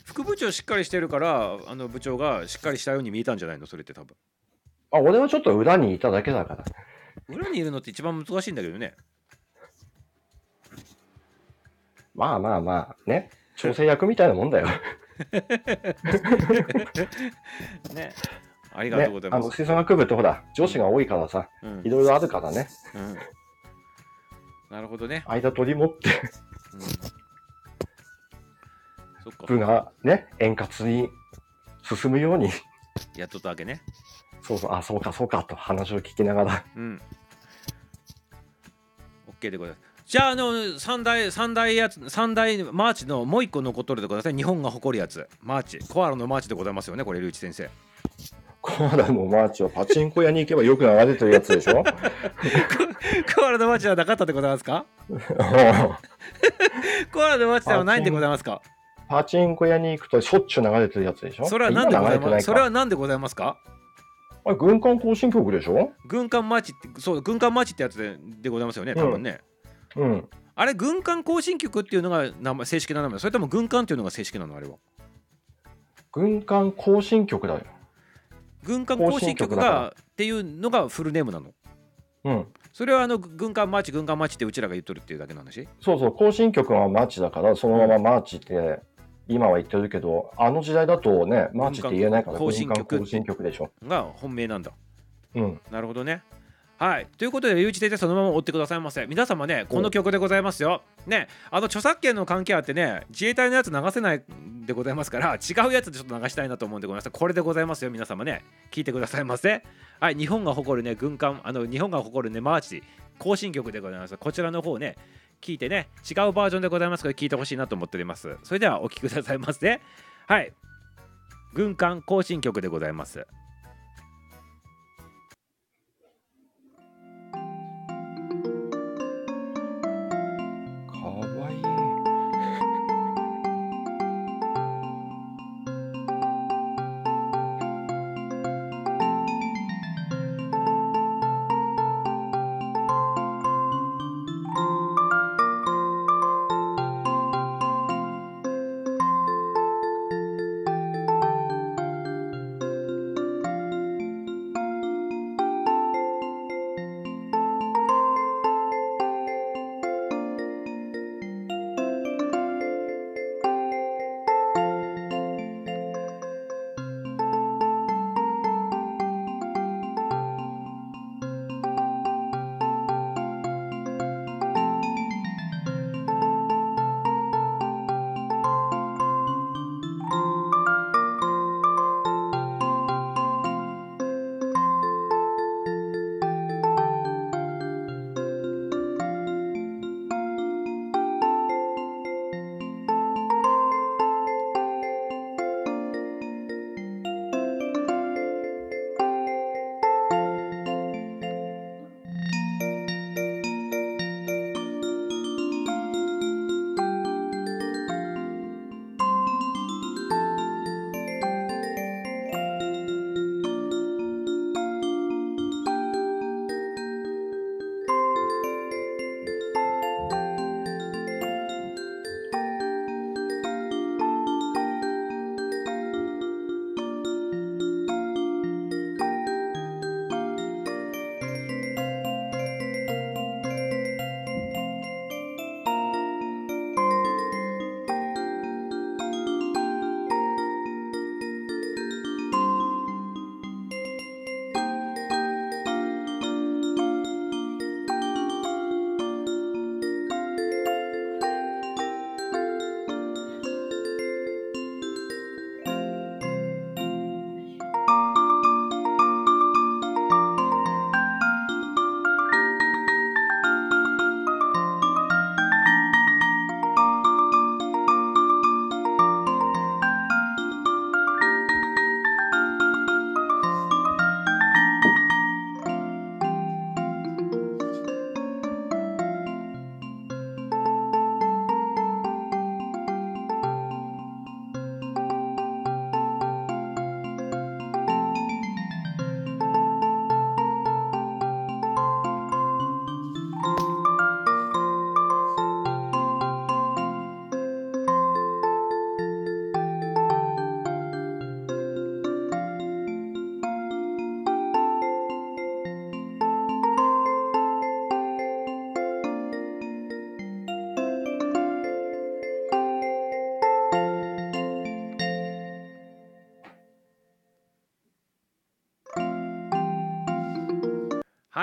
副部長しっかりしてるからあの部長がしっかりしたように見えたんじゃないの？それって多分あ、俺はちょっと裏にいただけだから。裏にいるのって一番難しいんだけどねまあまあまあ、ね。調整役みたいなもんだよ。<laughs> ねありがとうございあの、ます、吹奏楽部ってほら、女子が多いからさ、うん。いろいろあるからね。うん。なるほどね、間取り持って、うん、そっか。部がね、円滑に進むように、やっとったわけね。そうそう、あ、そうかそうかと話を聞きながら、うん。OK でございます。じゃああの三大三大やつ三大マーチのもう一個残っとるでございますね。日本が誇るやつ。マーチ。コアラのマーチでございますよねこれ隆一先生コアラのマーチはパチンコ屋に行けばよく流れてるやつでしょ？<laughs> コアラのマーチはなかったでございますか？<laughs> コアラのマーチではないんでございますか？パチンコ屋に行くとしょっちゅう流れてるやつでしょ？それは何でございます？それは何でございますか？あれ軍艦行進曲でしょ？軍艦マーチってそう軍艦マーチってやつででございますよね多分ね、うん。あれ軍艦行進曲っていうのが名前正式な名前それとも軍艦っていうのが正式なのあれは？軍艦行進曲だよ。軍艦行進曲がっていうのがフルネームなのうん。それはあの軍艦マーチ軍艦マーチってうちらが言っとるっていうだけの話そうそう、行進曲はマーチだから、そのままマーチって今は言ってるけど、あの時代だとね、マーチって言えないから、行進曲軍艦行進曲でしょ。が本名なんだうん。なるほどね。はい。ということで、隆一先生、そのままおってくださいませ。皆様ね、この曲でございますよ。ね、あの著作権の関係あってね、自衛隊のやつ流せないんでございますから、違うやつでちょっと流したいなと思うんでございます。これでございますよ、皆様ね。聞いてくださいませ。はい。日本が誇るね、軍艦、あの、日本が誇るね、マーチ、行進曲でございます。こちらの方ね、聞いてね、違うバージョンでございますから、聞いてほしいなと思っております。それでは、お聴きくださいませ。はい。軍艦行進曲でございます。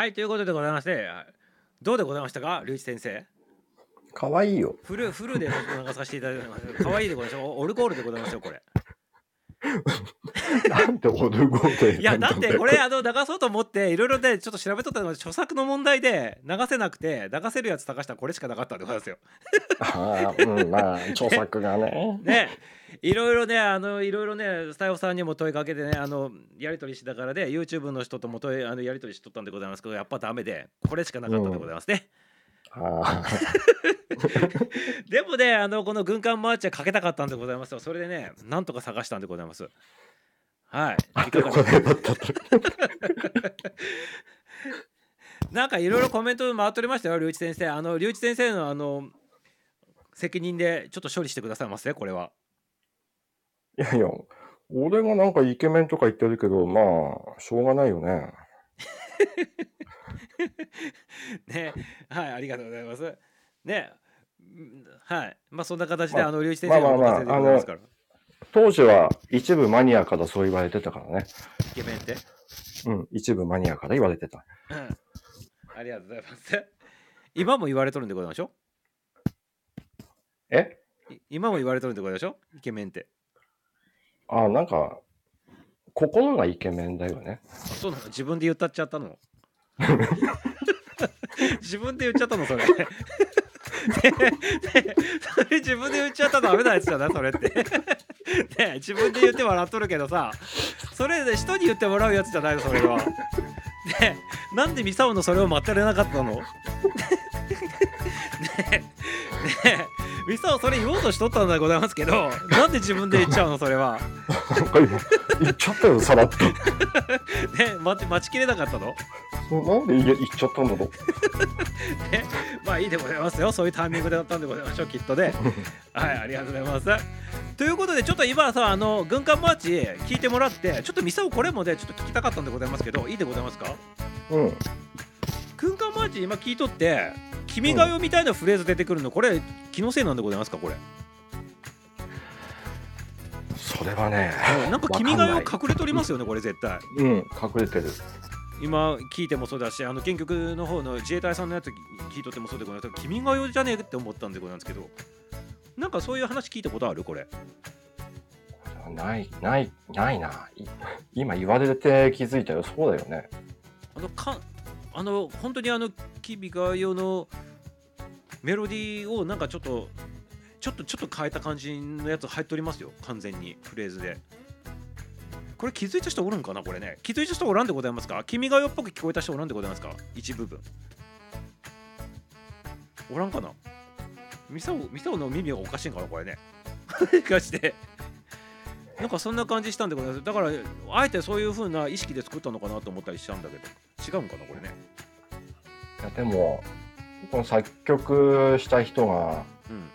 はい、ということでございまして、どうでございましたか、龍一先生？かわいいよ。フルフルで流させていただいてます。可愛いでございますよ。オルゴールでございますよ、これ。<laughs> なんてオルゴールいや、だってこれ、あの、流そうと思って、いろいろね、ちょっと調べとったのが、著作の問題で流せなくて、流せるやつ探したらこれしかなかったんでございますよ。ああ、うん、まあ、著作がね。ね。いろいろね、あの、いろいろね、スタイフさんにも問いかけてね、あの、やり取りしながらで、YouTube の人とも問い、あの、やり取りしとったんでございますけど、やっぱダメで、これしかなかったんでございますね。ああ、でもね、あの、この軍艦マーチはかけたかったんでございますよ。それでね、なんとか探したんでございます。はい。いかが。<laughs> なんかいろいろコメント回っておりましたよ、龍一先生。あの、龍一先生のあの、責任でちょっと処理してくださいませ、これは。いやいや、俺がなんかイケメンとか言ってるけど、まあ、しょうがないよね。<laughs> ねはいありがとうございます。ねうんはい。まあそんな形で、まああの龍一先まあまあまあ任せでございますから、当時は一部マニアからそう言われてたからね。イケメンって？うん、一部マニアから言われてた。うん。ありがとうございます。今も言われとるんでございましょえ？い今も言われとるんでございましょイケメンってあ、なんか、心がイケメンだよね。あそうなの？自分で言ったっちゃったの？<laughs> 自分で言っちゃったの？それ。ねねそれ自分で言っちゃったのダメなやつだなそれって。ね自分で言って笑っとるけどさそれで人に言ってもらうやつじゃないのそれは。ねなんでミサオのそれを待ってられなかったの？ねねミサオそれ言おうとしとったんでございますけどなんで自分で言っちゃうのそれは？言っちゃったよ、さらっと。<laughs> ね待ち待ちきれなかったの？そうなんで言っちゃったんだろう。ね、まあいいでございますよ。そういうタイミングでだったんでございましょう、きっとね。<laughs> はい、ありがとうございます。ということで、ちょっと今さ、あの軍艦マーチ聞いてもらって、ちょっとミサオこれもね、ちょっと聞きたかったんでございますけど、いいでございますか？うん。軍艦マーチ今聞いとって、君が代みたいなフレーズ出てくるの、これ、気のせいなんでございますか、これ？それはね、なんか君が代隠れとりますよね、これ絶対。うん、隠れてる。今聞いてもそうだし、あの原曲の方の自衛隊さんのやつ聞いとってもそうでございます君が代じゃねえって思ったんでございますけど、なんかそういう話聞いたことある？これ。ない、ない、ないな。い今言われて気づいたよ。そうだよね。あのかあの本当にあの「君が代」のメロディーをなんかちょっとちょっとちょっと変えた感じのやつ入っておりますよ。完全に。フレーズで。これ気づいた人おるんかな？これね。気づいた人おらんでございますか？君が代っぽく聞こえた人おらんでございますか？一部分。おらんかな？ミサオミサオの耳がおかしいんかな？これね。もしかしてなんかそんな感じしたんでございます。だからあえてそういう風な意識で作ったのかなと思ったりしたんだけど。違うんかなこれね。いやでも、この作曲した人が、うん。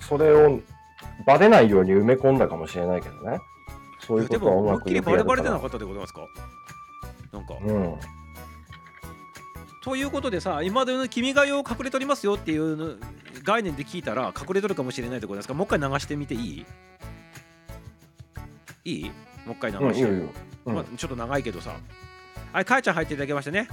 それをバレないように埋め込んだかもしれないけどね。そういうことはうまも思いっきりくよくバレバレでなかったでございますか？なんか、うん。ということでさ今までの「君が代」を隠れとりますよっていうの概念で聞いたら隠れとるかもしれないでございますか？もう一回流してみていい？いい？もう一回流うん、いして、いよいいよ。うん。まあ、ちょっと長いけどさはいかえちゃん入っていただきましたね。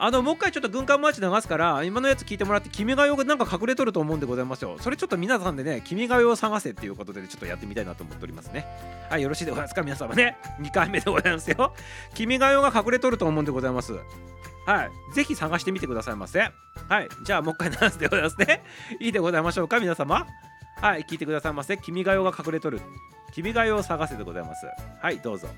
あのもう一回ちょっと軍艦マーチ流すから今のやつ聞いてもらって「君が代」がなんか隠れとると思うんでございますよ。それちょっと皆さんでね「君が代」を探せっていうことでちょっとやってみたいなと思っておりますね。はいよろしいでございますか？皆様ね。2回目でございますよ「君が代」が隠れとると思うんでございます。はいぜひ探してみてくださいませ。はいじゃあもう一回流すでございますね。いいでございましょうか？皆様。はい聞いてくださいませ「君が代」が隠れとる「君が代」を探せでございます。はいどうぞ。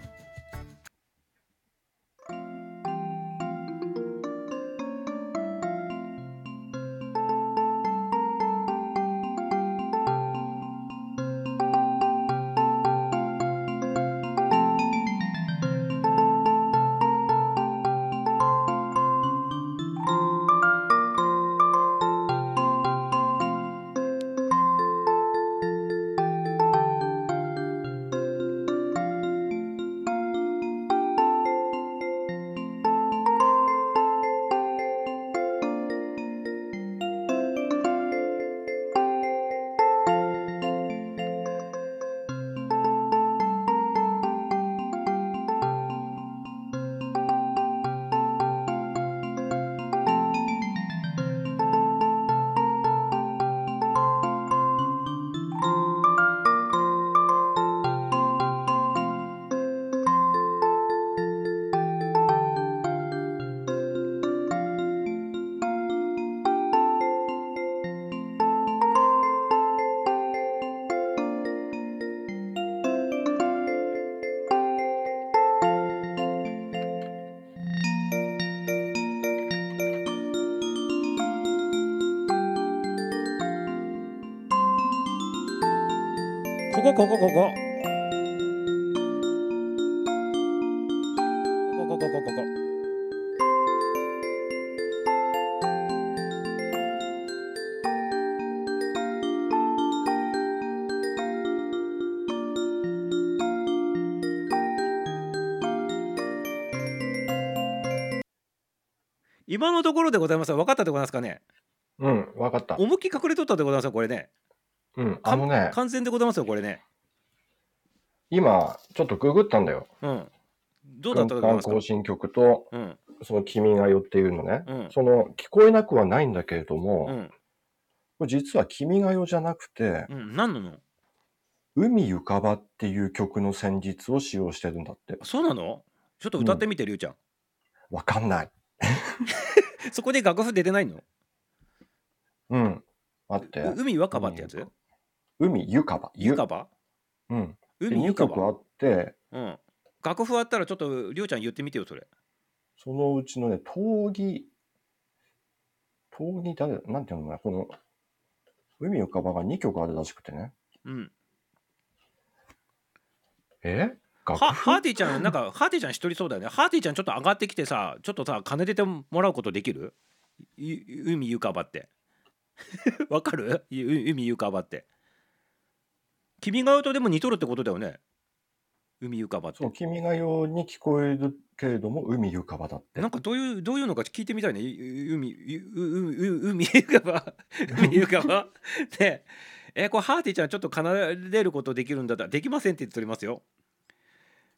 ここここここ。ここここここ。こ今のところでございます分かったでございますかね？うん、わかった。思いっきり隠れとったでございますよこれねうん、あのね、完全でございますよこれね。今、ちょっとググったんだよ。うん。どうだったか軍艦行進曲と、うん。その君が代っていうのね。うん。その、聞こえなくはないんだけれども、うん。これ実は君が代じゃなくて、うん。何なの？海ゆかばっていう曲の旋律を使用してるんだって。そうなの？ちょっと歌ってみて、りゅうちゃん。わかんない。<laughs> そこで楽譜出てないの？うん。待って。う海若葉ってやつ？海ゆかば。ゆかばうん。で2海ゆかば曲あって、うん。楽譜あったらちょっとりょうちゃん言ってみてよそれ。そのうちのね、闘技、闘技誰、なんていうのかな、この、海ゆかばが2曲あるらしくてね。うん。え？楽はハー譜ティちゃんなんかハーティちゃん一人そうだよね。ハーティちゃんちょっと上がってきてさちょっとさ金出てもらうことできる？ゆ海ゆかばって。<laughs> わかる？ゆ海ゆかばって君が代とでも似とるってことだよね。海ゆかばって。そう、君が代に聞こえるけれども、海ゆかばだって。なんかどういうどういうのか聞いてみたいね。ゆ海ゆううう海ゆかば海ゆかばね。えこれハーティちゃんちょっと奏でることできるんだったらできませんって言っておりますよ。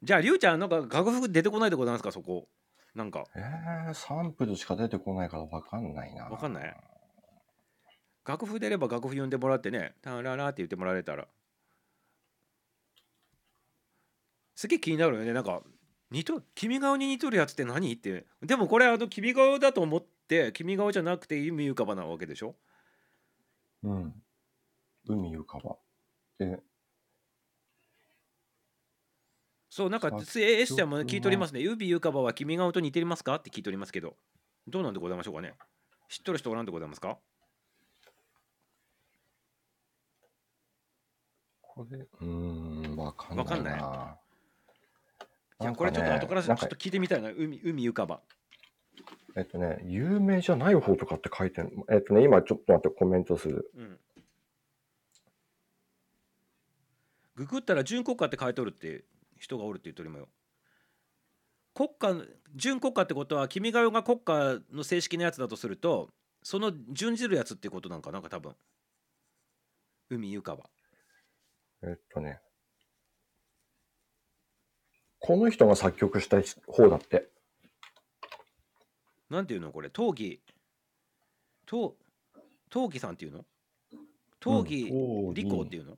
じゃありゅうちゃんなんか楽譜出てこないでございますかそこ。なんか。えー、サンプルしか出てこないからわかんないな。わかんない。楽譜出れば楽譜読んでもらってね「タララ」って言ってもらえたらすげえ気になるよね。なんか似と君顔に似とるやつって何ってでもこれあの君顔だと思って君顔じゃなくて海ゆかばなわけでしょ？うん。海ゆかば。で、そうなんか作つえエスちゃんも聞いておりますね。海ゆかばは君顔と似てますか？って聞いておりますけど。どうなんでございましょうかね。知っとる人おらんでございますか？これ、うーん、わかんないな。わかんないじゃこれちょっと後からちょっと聞いてみたいな。海海ゆかば。えっとね、有名じゃない方とかって書いてる。えっとね、今ちょっと待って、コメントする。うん。ググったら準国家って書いておるって人がおるって言っておりもよ。国家準国家ってことは君が代が国家の正式なやつだとするとその準じるやつってことなんかなんか多分。海ゆかば。えっとね、この人が作曲した方だって。なんていうのこれ？闘技闘闘技さんっていうの？闘技うん理工っていうの？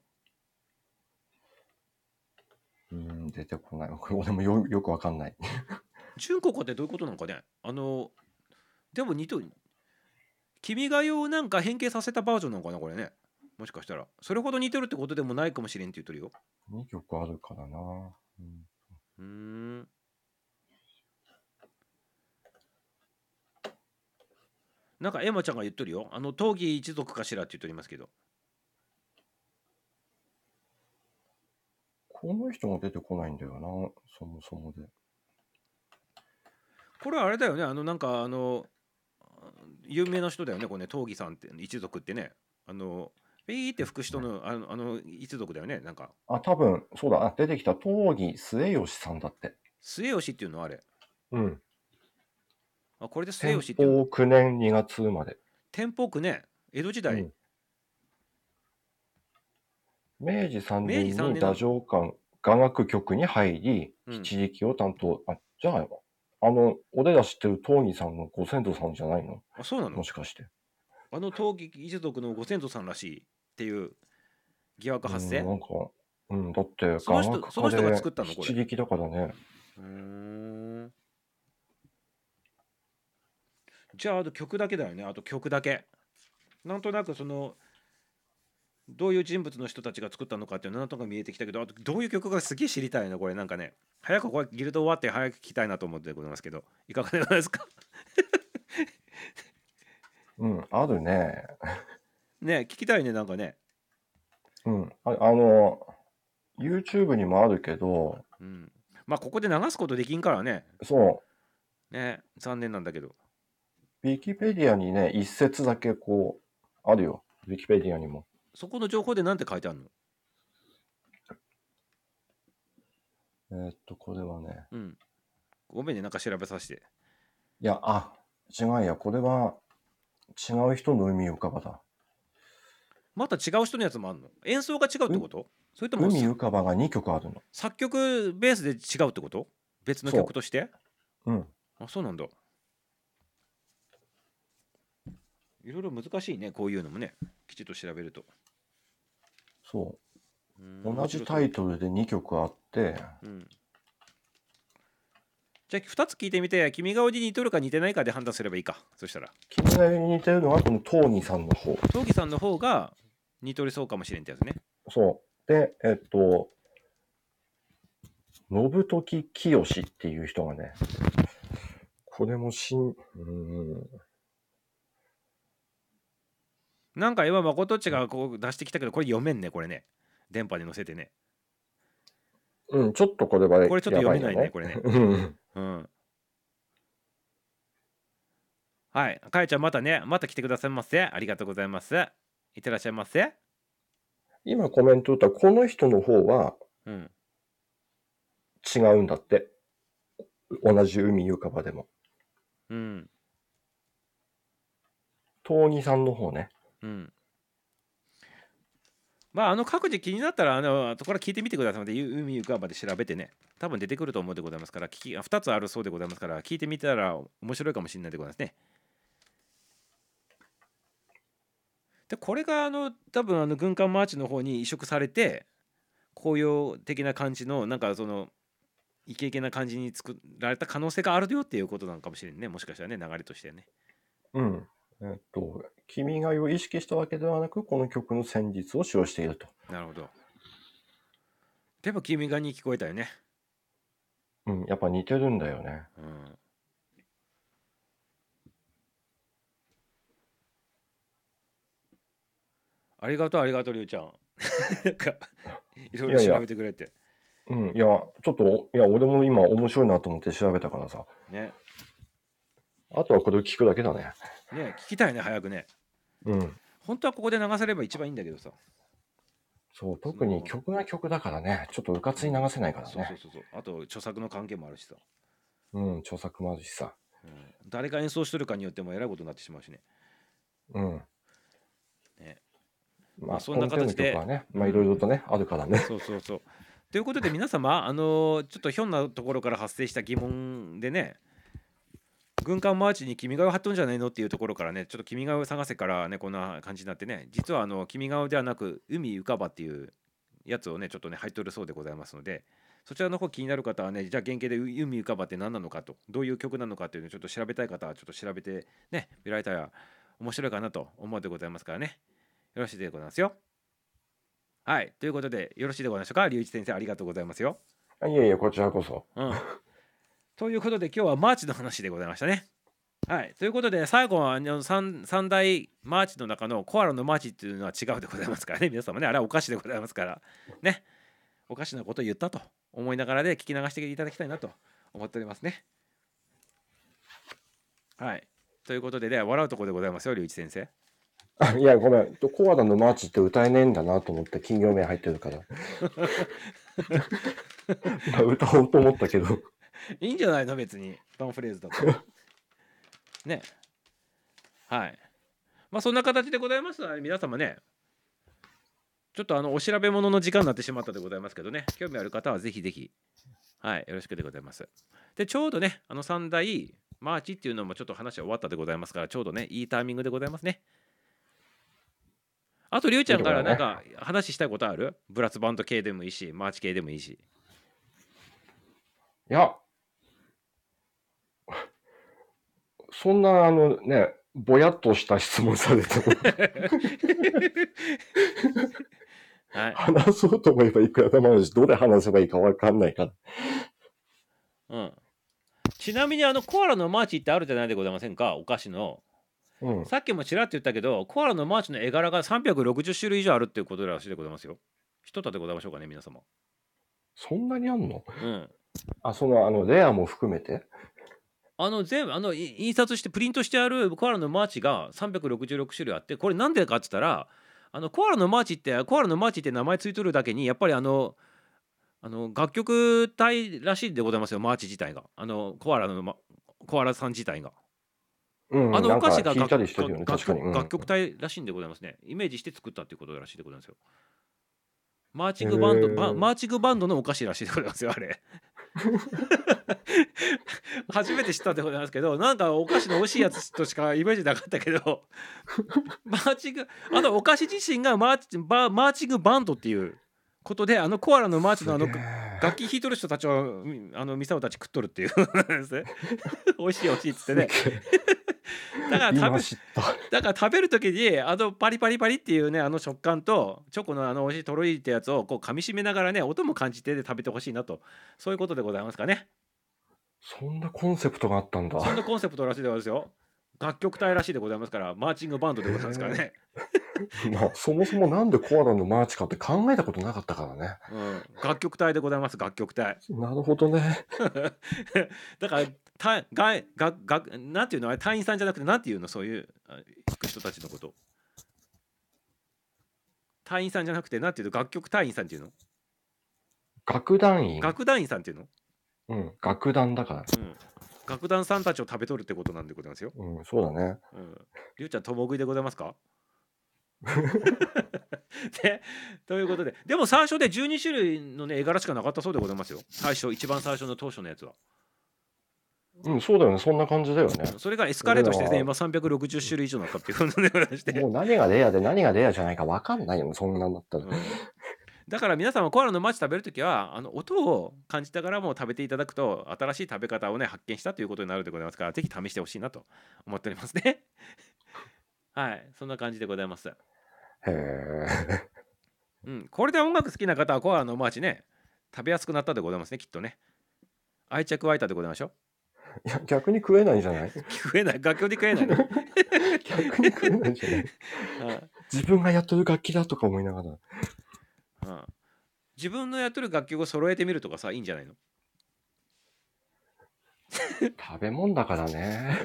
うん、出てこない。これ俺もよよくわかんない。<laughs> 準国家ってどういうことなのかね？あのでも似とる。君が代をなんか変形させたバージョンなのかなこれね？もしかしたら。それほど似てるってことでもないかもしれんって言ってるよ。2曲あるからな。うんうーん。なんかエマちゃんが言っとるよ。あの闘技一族かしらって言っておりますけど。この人が出てこないんだよな、そもそもで。これはあれだよね。あのなんかあの有名な人だよねこれね。闘技さんって一族ってね。あのピーって吹く人のあのあの一族だよねなんか。あ、多分、そうだ、あ、出てきた、東儀末吉さんだって。末吉っていうのはあれ。うん。あこれで末天吉っていうの？保9年2月生まで。天保区ね江戸時代、うん。明治3明治3年に太政官雅楽局に入り、うん。一時期を担当。あ、じゃあ、あの、俺ら知ってる東儀さんのご先祖さんじゃないの？あそうなの？もしかして。あの闘技一族のご先祖さんらしいっていう疑惑発生？うん、なんか、うん、だって、その人その人が作ったの？これ。七力だからね。うー。んじゃああと曲だけだよね。あと曲だけ。なんとなくそのどういう人物の人たちが作ったのかっていうのなんとなく見えてきたけどあとどういう曲がすげえ知りたいなこれなんかね。早くこれギルド終わって早く聞きたいなと思ってございますけどいかがでございますか？<laughs> うん、あるね。ね聞きたいねなんかね。うん。ああの、YouTube にもあるけど、うん。まあここで流すことできんからね。そね残念なんだけど。う、ウィキペディアにね、一節だけこう、あるよ。ウィキペディアにも。そこの情報で何て書いてあるの？えーっと、これはね、うん。ごめんねなんか調べさせて。いや、あ、違うや、これは違う人の海浮かばだ。また違う人のやつもあるの？演奏が違うってこと？それとも海浮かばが2曲あるの。作曲ベースで違うってこと？別の曲として？う。ん。あそうなんだ。いろいろ難しいねこういうのもね。きちっと調べると。そう。う。ん同じタイトルで2曲あって、うん。じゃあ2つ聞いてみて君がおに似とるか似てないかで判断すればいいか。そしたら。君がに似てるのはこのトーニーさんの方。陶器さんの方が似とりそうかもしれんってやつね。そう。で、えっと、信時清っていう人がね、これもしん、うーん、なんか今誠っちがこう出してきたけどこれ読めんねこれね。電波に載せてね。うん、ちょっとこれはこれちょっと読めないねやこれね。ばいよね。うん。はい。かえちゃんまたねまた来てくださいませ。ありがとうございますいってらっしゃいませ？今コメント打ったこの人の方はうん。違うんだって。同じ海浮かばでも。うん。トーニーさんの方ね。うん。まああの各自気になったらあの後から聞いてみてください。のでゆ海浮かばで調べてね。多分出てくると思うでございますから聞きあ2つあるそうでございますから聞いてみたら面白いかもしれないでございますねでこれがあの多分あの軍艦マーチの方に移植されて紅葉的な感じのなんかそのイケイケな感じに作られた可能性があるよっていうことなのかもしれんねもしかしたらね流れとしてねうん。えっと、君が代を意識したわけではなく、この曲の旋律を使用していると。なるほどでも君がに聞こえたよねうん、やっぱ似てるんだよね。うんありがとうありがとうりゅうちゃん <laughs> なんかいろいろ調べてくれてうん、いや、ちょっと、いや、俺も今面白いなと思って調べたからさ。ねあとはこれを聞くだけだね。ね聞きたいね早くねうん。本当はここで流せれば一番いいんだけどさそう、特に曲が曲だからね、ちょっとうかつに流せないからそうそうね。そうそうあと著作の関係もあるしさ、うん、著作もあるしさ。うん、誰が演奏してるかによってもえらいことになってしまうしねうん。ねまあ、まあそんな形でね、まあいろいろとね、あるからね。そうそうそう。ということで皆様、あのーちょっとひょんなところから発生した疑問でね、軍艦マーチに君が代貼っとんじゃないのっていうところからね、ちょっと君が代を探せからね、こんな感じになってね、実はあの君が代ではなく、海浮かばっていうやつをね、ちょっとね、入っとるそうでございますので、そちらの方気になる方はね、じゃあ原型で海浮かばって何なのかと、どういう曲なのかっていうのをちょっと調べたい方はちょっと調べてね、見られたら面白いかなと思うでございますからね。よろしいでございますよ。はい、ということで、よろしいでございましょうか、隆一先生、ありがとうございますよ。あいえいえ、こちらこそ。うん。ということで、今日はマーチの話でございましたね。はい、ということで、最後はあの三三大マーチの中のコアラのマーチっていうのは違うでございますからね、皆様ね、あれはお菓子でございますから、ね、おかしなことを言ったと思いながらで聞き流していただきたいなと思っておりますね。はい。ということで、で笑うところでございますよ、隆一先生。あいや、ごめん。コアラのマーチって歌えねえんだなと思って、企業名入ってるから。<laughs> まあ歌おうと思ったけど。いいんじゃないの？別に。ワンフレーズだと。ね。はい。まあそんな形でございます。ので皆様ね。ちょっとあのお調べ物の時間になってしまったでございますけどね。興味ある方はぜひぜひ。はいよろしくでございます。でちょうどねあの三大マーチっていうのもちょっと話は終わったでございますからちょうどねいいタイミングでございますねあとりゅうちゃんからなんか話したいことある？ブラスバンド系でもいいしマーチ系でもいいし。いや、そんな、あのね、ぼやっとした質問されても、はい。話そうと思えばいくらでもあるし、どれ話せばいいかわかんないから。うん、ちなみにあのコアラのマーチってあるじゃないでございませんかお菓子のうん。さっきもちらっと言ったけどコアラのマーチの絵柄が360種類以上あるっていうことらしいでございますよ。一つでございましょうかね皆様。そんなにあんの？うん。あ、その、あの、レアも含めて？あの全部あのい印刷してプリントしてあるコアラのマーチが366種類あってこれなんでかって言ったらあのコアラのマーチってコアラのマーチって名前ついとるだけにやっぱりあのあの楽曲隊らしいでございますよマーチ自体が。あのコアラの、ま、コアラさん自体が。うん、あのなんかお菓子が楽聞いたりしてるよね、楽確かに。うん楽曲隊らしいんでございますね。イメージして作ったっていうことらしいでございますよ。マーチングバンド、マーチングバンドのお菓子らしいでございますよ、あれ。<laughs> 初めて知ったでございますけど、なんかお菓子の美味しいやつとしかイメージなかったけど、マーチング、あのお菓子自身がマーチバマーチングバンドっていうことで、あのコアラのマーチのあの楽器弾いとる人たちをみあのミサオたち食っとるっていうですね <laughs> 美味しい美味しいっつってね <laughs> だから食べ。だから食べる時にあのパリパリパリっていうねあの食感とチョコのあの美味しいとろりってやつをこう噛みしめながらね音も感じて食べてほしいなとそういうことでございますかねそんなコンセプトがあったんだ。そんなコンセプトらしいでございますよ楽曲隊らしいでございますからマーチングバンドでございますからね、<laughs> まあ、そもそもなんでコアラのマーチかって考えたことなかったからね。うん、楽曲隊でございます楽曲隊なるほどね。<laughs> だからたがががなんていうの？あれ隊員さんじゃなくてなんていうの？そういうあ弾く人たちのこと。隊員さんじゃなくてなんていうの？楽曲隊員さんっていうの？楽団員？楽団員さんっていうの、うん、楽団だから。うん、楽団さんたちを食べとるってことなんでございますよ。うん、そうだね。うん、りゅうちゃん共食いでございますか？<laughs> でということででも最初で12種類のね絵柄しかなかったそうでございますよ。最初一番最初の当初のやつはうん、そうだよね。そんな感じだよね。それがエスカレートしてね今360種類以上になったっていうことでございましてもう何がレアで何がレアじゃないか分かんないよね。そんなんだったら。うんだから皆さんはコアラのマーチ食べるときはあの音を感じながらも食べていただくと新しい食べ方をね発見したということになるでございますからぜひ試してほしいなと思っておりますね <laughs> はいそんな感じでございますへえ。うんこれで音楽好きな方はコアラのマーチね食べやすくなったでございますねきっとね愛着湧いたでございましょういや、逆に食えないんじゃない？食えない。楽曲で食えないの、<laughs> 逆に食えないんじゃない？<laughs> 自分がやってる楽器だとか思いながら。うん。うん自分のやってる楽曲を揃えてみるとかさいいんじゃないの？食べ物だからね。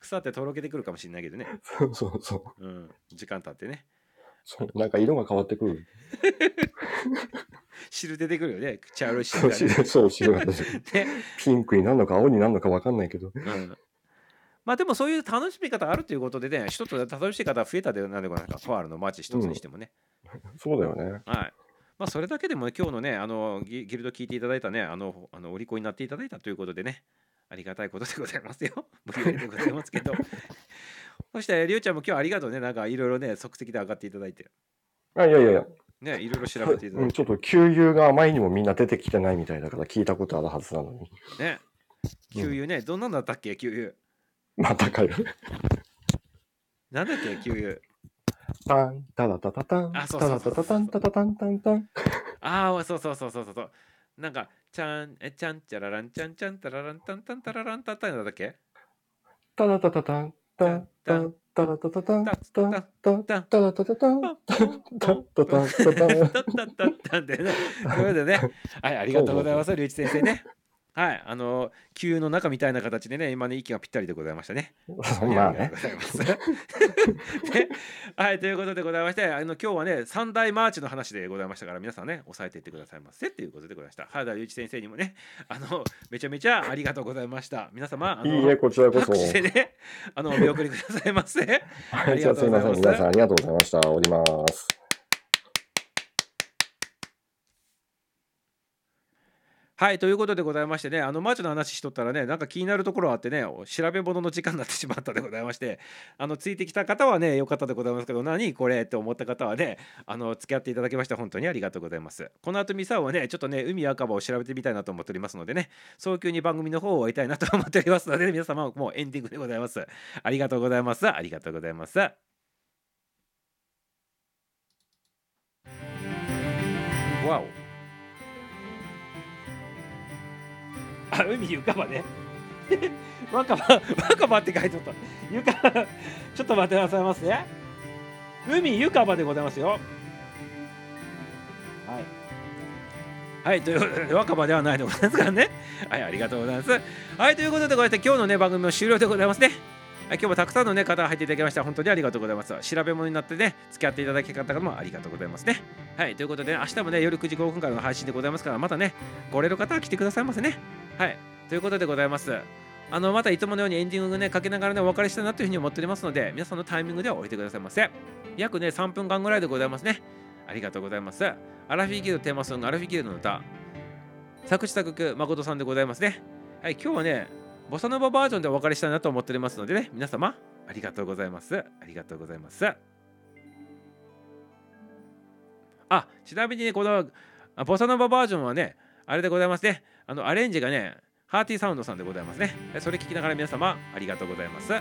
腐ってとろけてくるかもしれないけどね、そうそうそう。うん、時間経ってねそうなんか色が変わってくる。<laughs> 汁出てくるよね。茶色い汁ね。白そう白が出てくる。<laughs> ね。ピンクになるのか青になるのか分かんないけど。うん。まあでもそういう楽しみ方があるということでね一つ楽しみ方が増えたでなんでございかファールのマーチ一つにしてもね、そうだよね。はい。まあそれだけでも、ね、今日のねあのギギルド聞いていただいたねあのあのお利口になっていただいたということでね。ありがたいことでございますよ。無理でございますけどそしてりゅうちゃんも今日ありがとうね。なんかいろいろね即席で上がっていただいて。あ、いやいやいや。ねいろいろ調べていただうん、いてちょっと給油があまりにもみんな出てきてないみたいだから聞いたことあるはずなのに。ね。給油ね、どんなんだったっけ？給油。<laughs> またかよ。なんだっけ？給油。タン、タラタタタン、あそうタラタタタン、タタタンタンタン。<laughs> ああそうそうそうそうそうそう。なんかちゃんえちゃんちゃららんちゃんちゃんたららんたんたんたららんたんたんだっけ？タラタタタン、タタ、タラタタタン、タタタ、タラタタタン、タタタタタ。タタタタンでね。ということでね、はい、ありがとうございます、龍一先生ね。はい、あの、急の中みたいな形でね、今ね、息がぴったりでございましたね。<laughs> まあね <laughs> はい、ということでございまして、あの今日はね、三大マーチの話でございましたから、皆さんね、押さえていってくださいませということでございました。原田龍一先生にもね、あの、めちゃめちゃありがとうございました。皆様、あのいいえ、こちらこそ。ね、あの、お見送りくださいませ。はい、じゃあすいません。皆さんありがとうございました。おります。はいということでございましてねあのマーチの話しとったらねなんか気になるところあってね調べ物の時間になってしまったでございましてあのついてきた方はね良かったでございますけど何これって思った方はねあの付き合っていただきまして本当にありがとうございます。この後ミサオはねちょっとね海赤羽を調べてみたいなと思っておりますのでね早急に番組の方を終えたいなと思っておりますので、皆様もうエンディングでございます。ありがとうございます。ありがとうございます。わおあ、海床場ね。<laughs> 若葉、若葉って書いておった。床、ちょっと待ってくださいますね。海床場でございますよ。はい。はい、ということで、<laughs> 若葉ではないでございますからね。はい、ありがとうございます。はい、ということで、こうやって今日のね、番組も終了でございますね。はい、今日もたくさんの、ね、方が入っていただきました。本当にありがとうございます。調べ物になってね、付き合っていただき方もありがとうございますね。はい、ということで、明日もね、夜9時5分からの配信でございますから、またね、ご来の方は来てくださいませね。はい、ということでございます。あのまたいつものようにエンディングねかけながらねお別れしたいなというふうに思っておりますので皆さんのタイミングで降りてくださいませ。約ね3分間ぐらいでございますね。ありがとうございます。アラフィーギルドテーマソングアラフィーギルの歌。作詞作曲誠さんでございますね。はい今日はねボサノババージョンでお別れしたいなと思っておりますのでね皆様ありがとうございます。ありがとうございます。あちなみにねこのボサノババージョンはねあれでございますね。あのアレンジがねハーティーサウンドさんでございますね。それ聞きながら皆様ありがとうございます。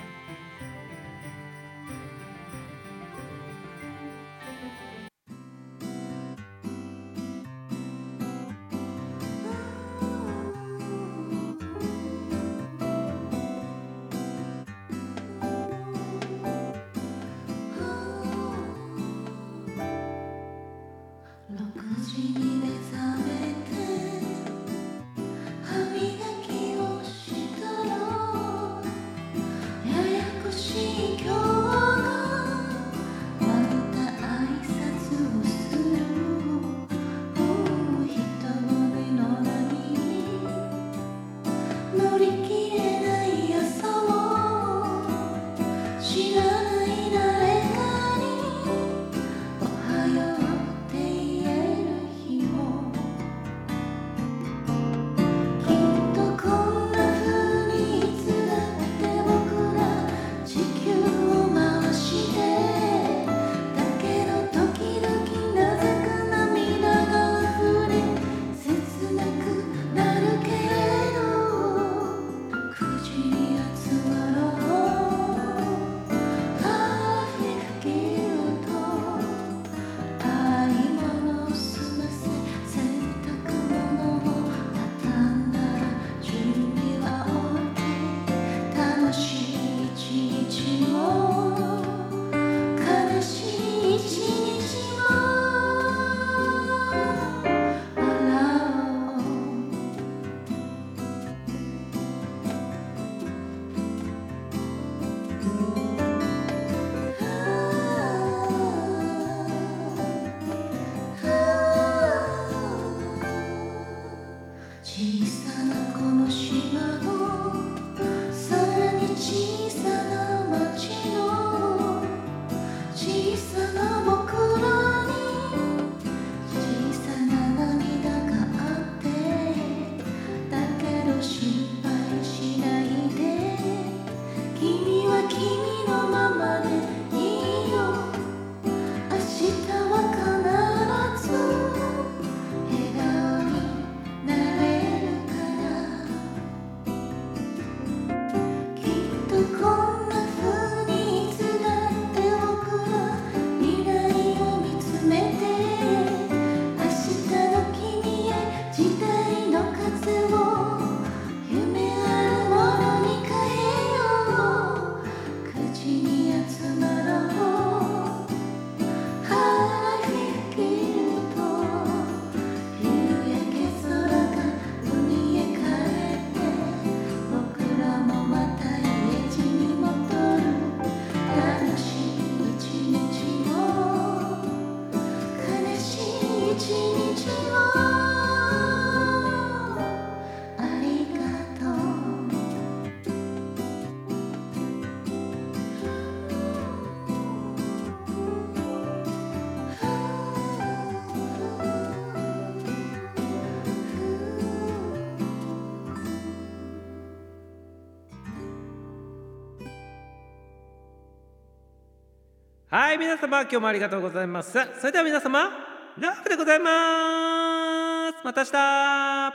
はい皆様今日もありがとうございます。それでは皆様ラブでございます。また明日。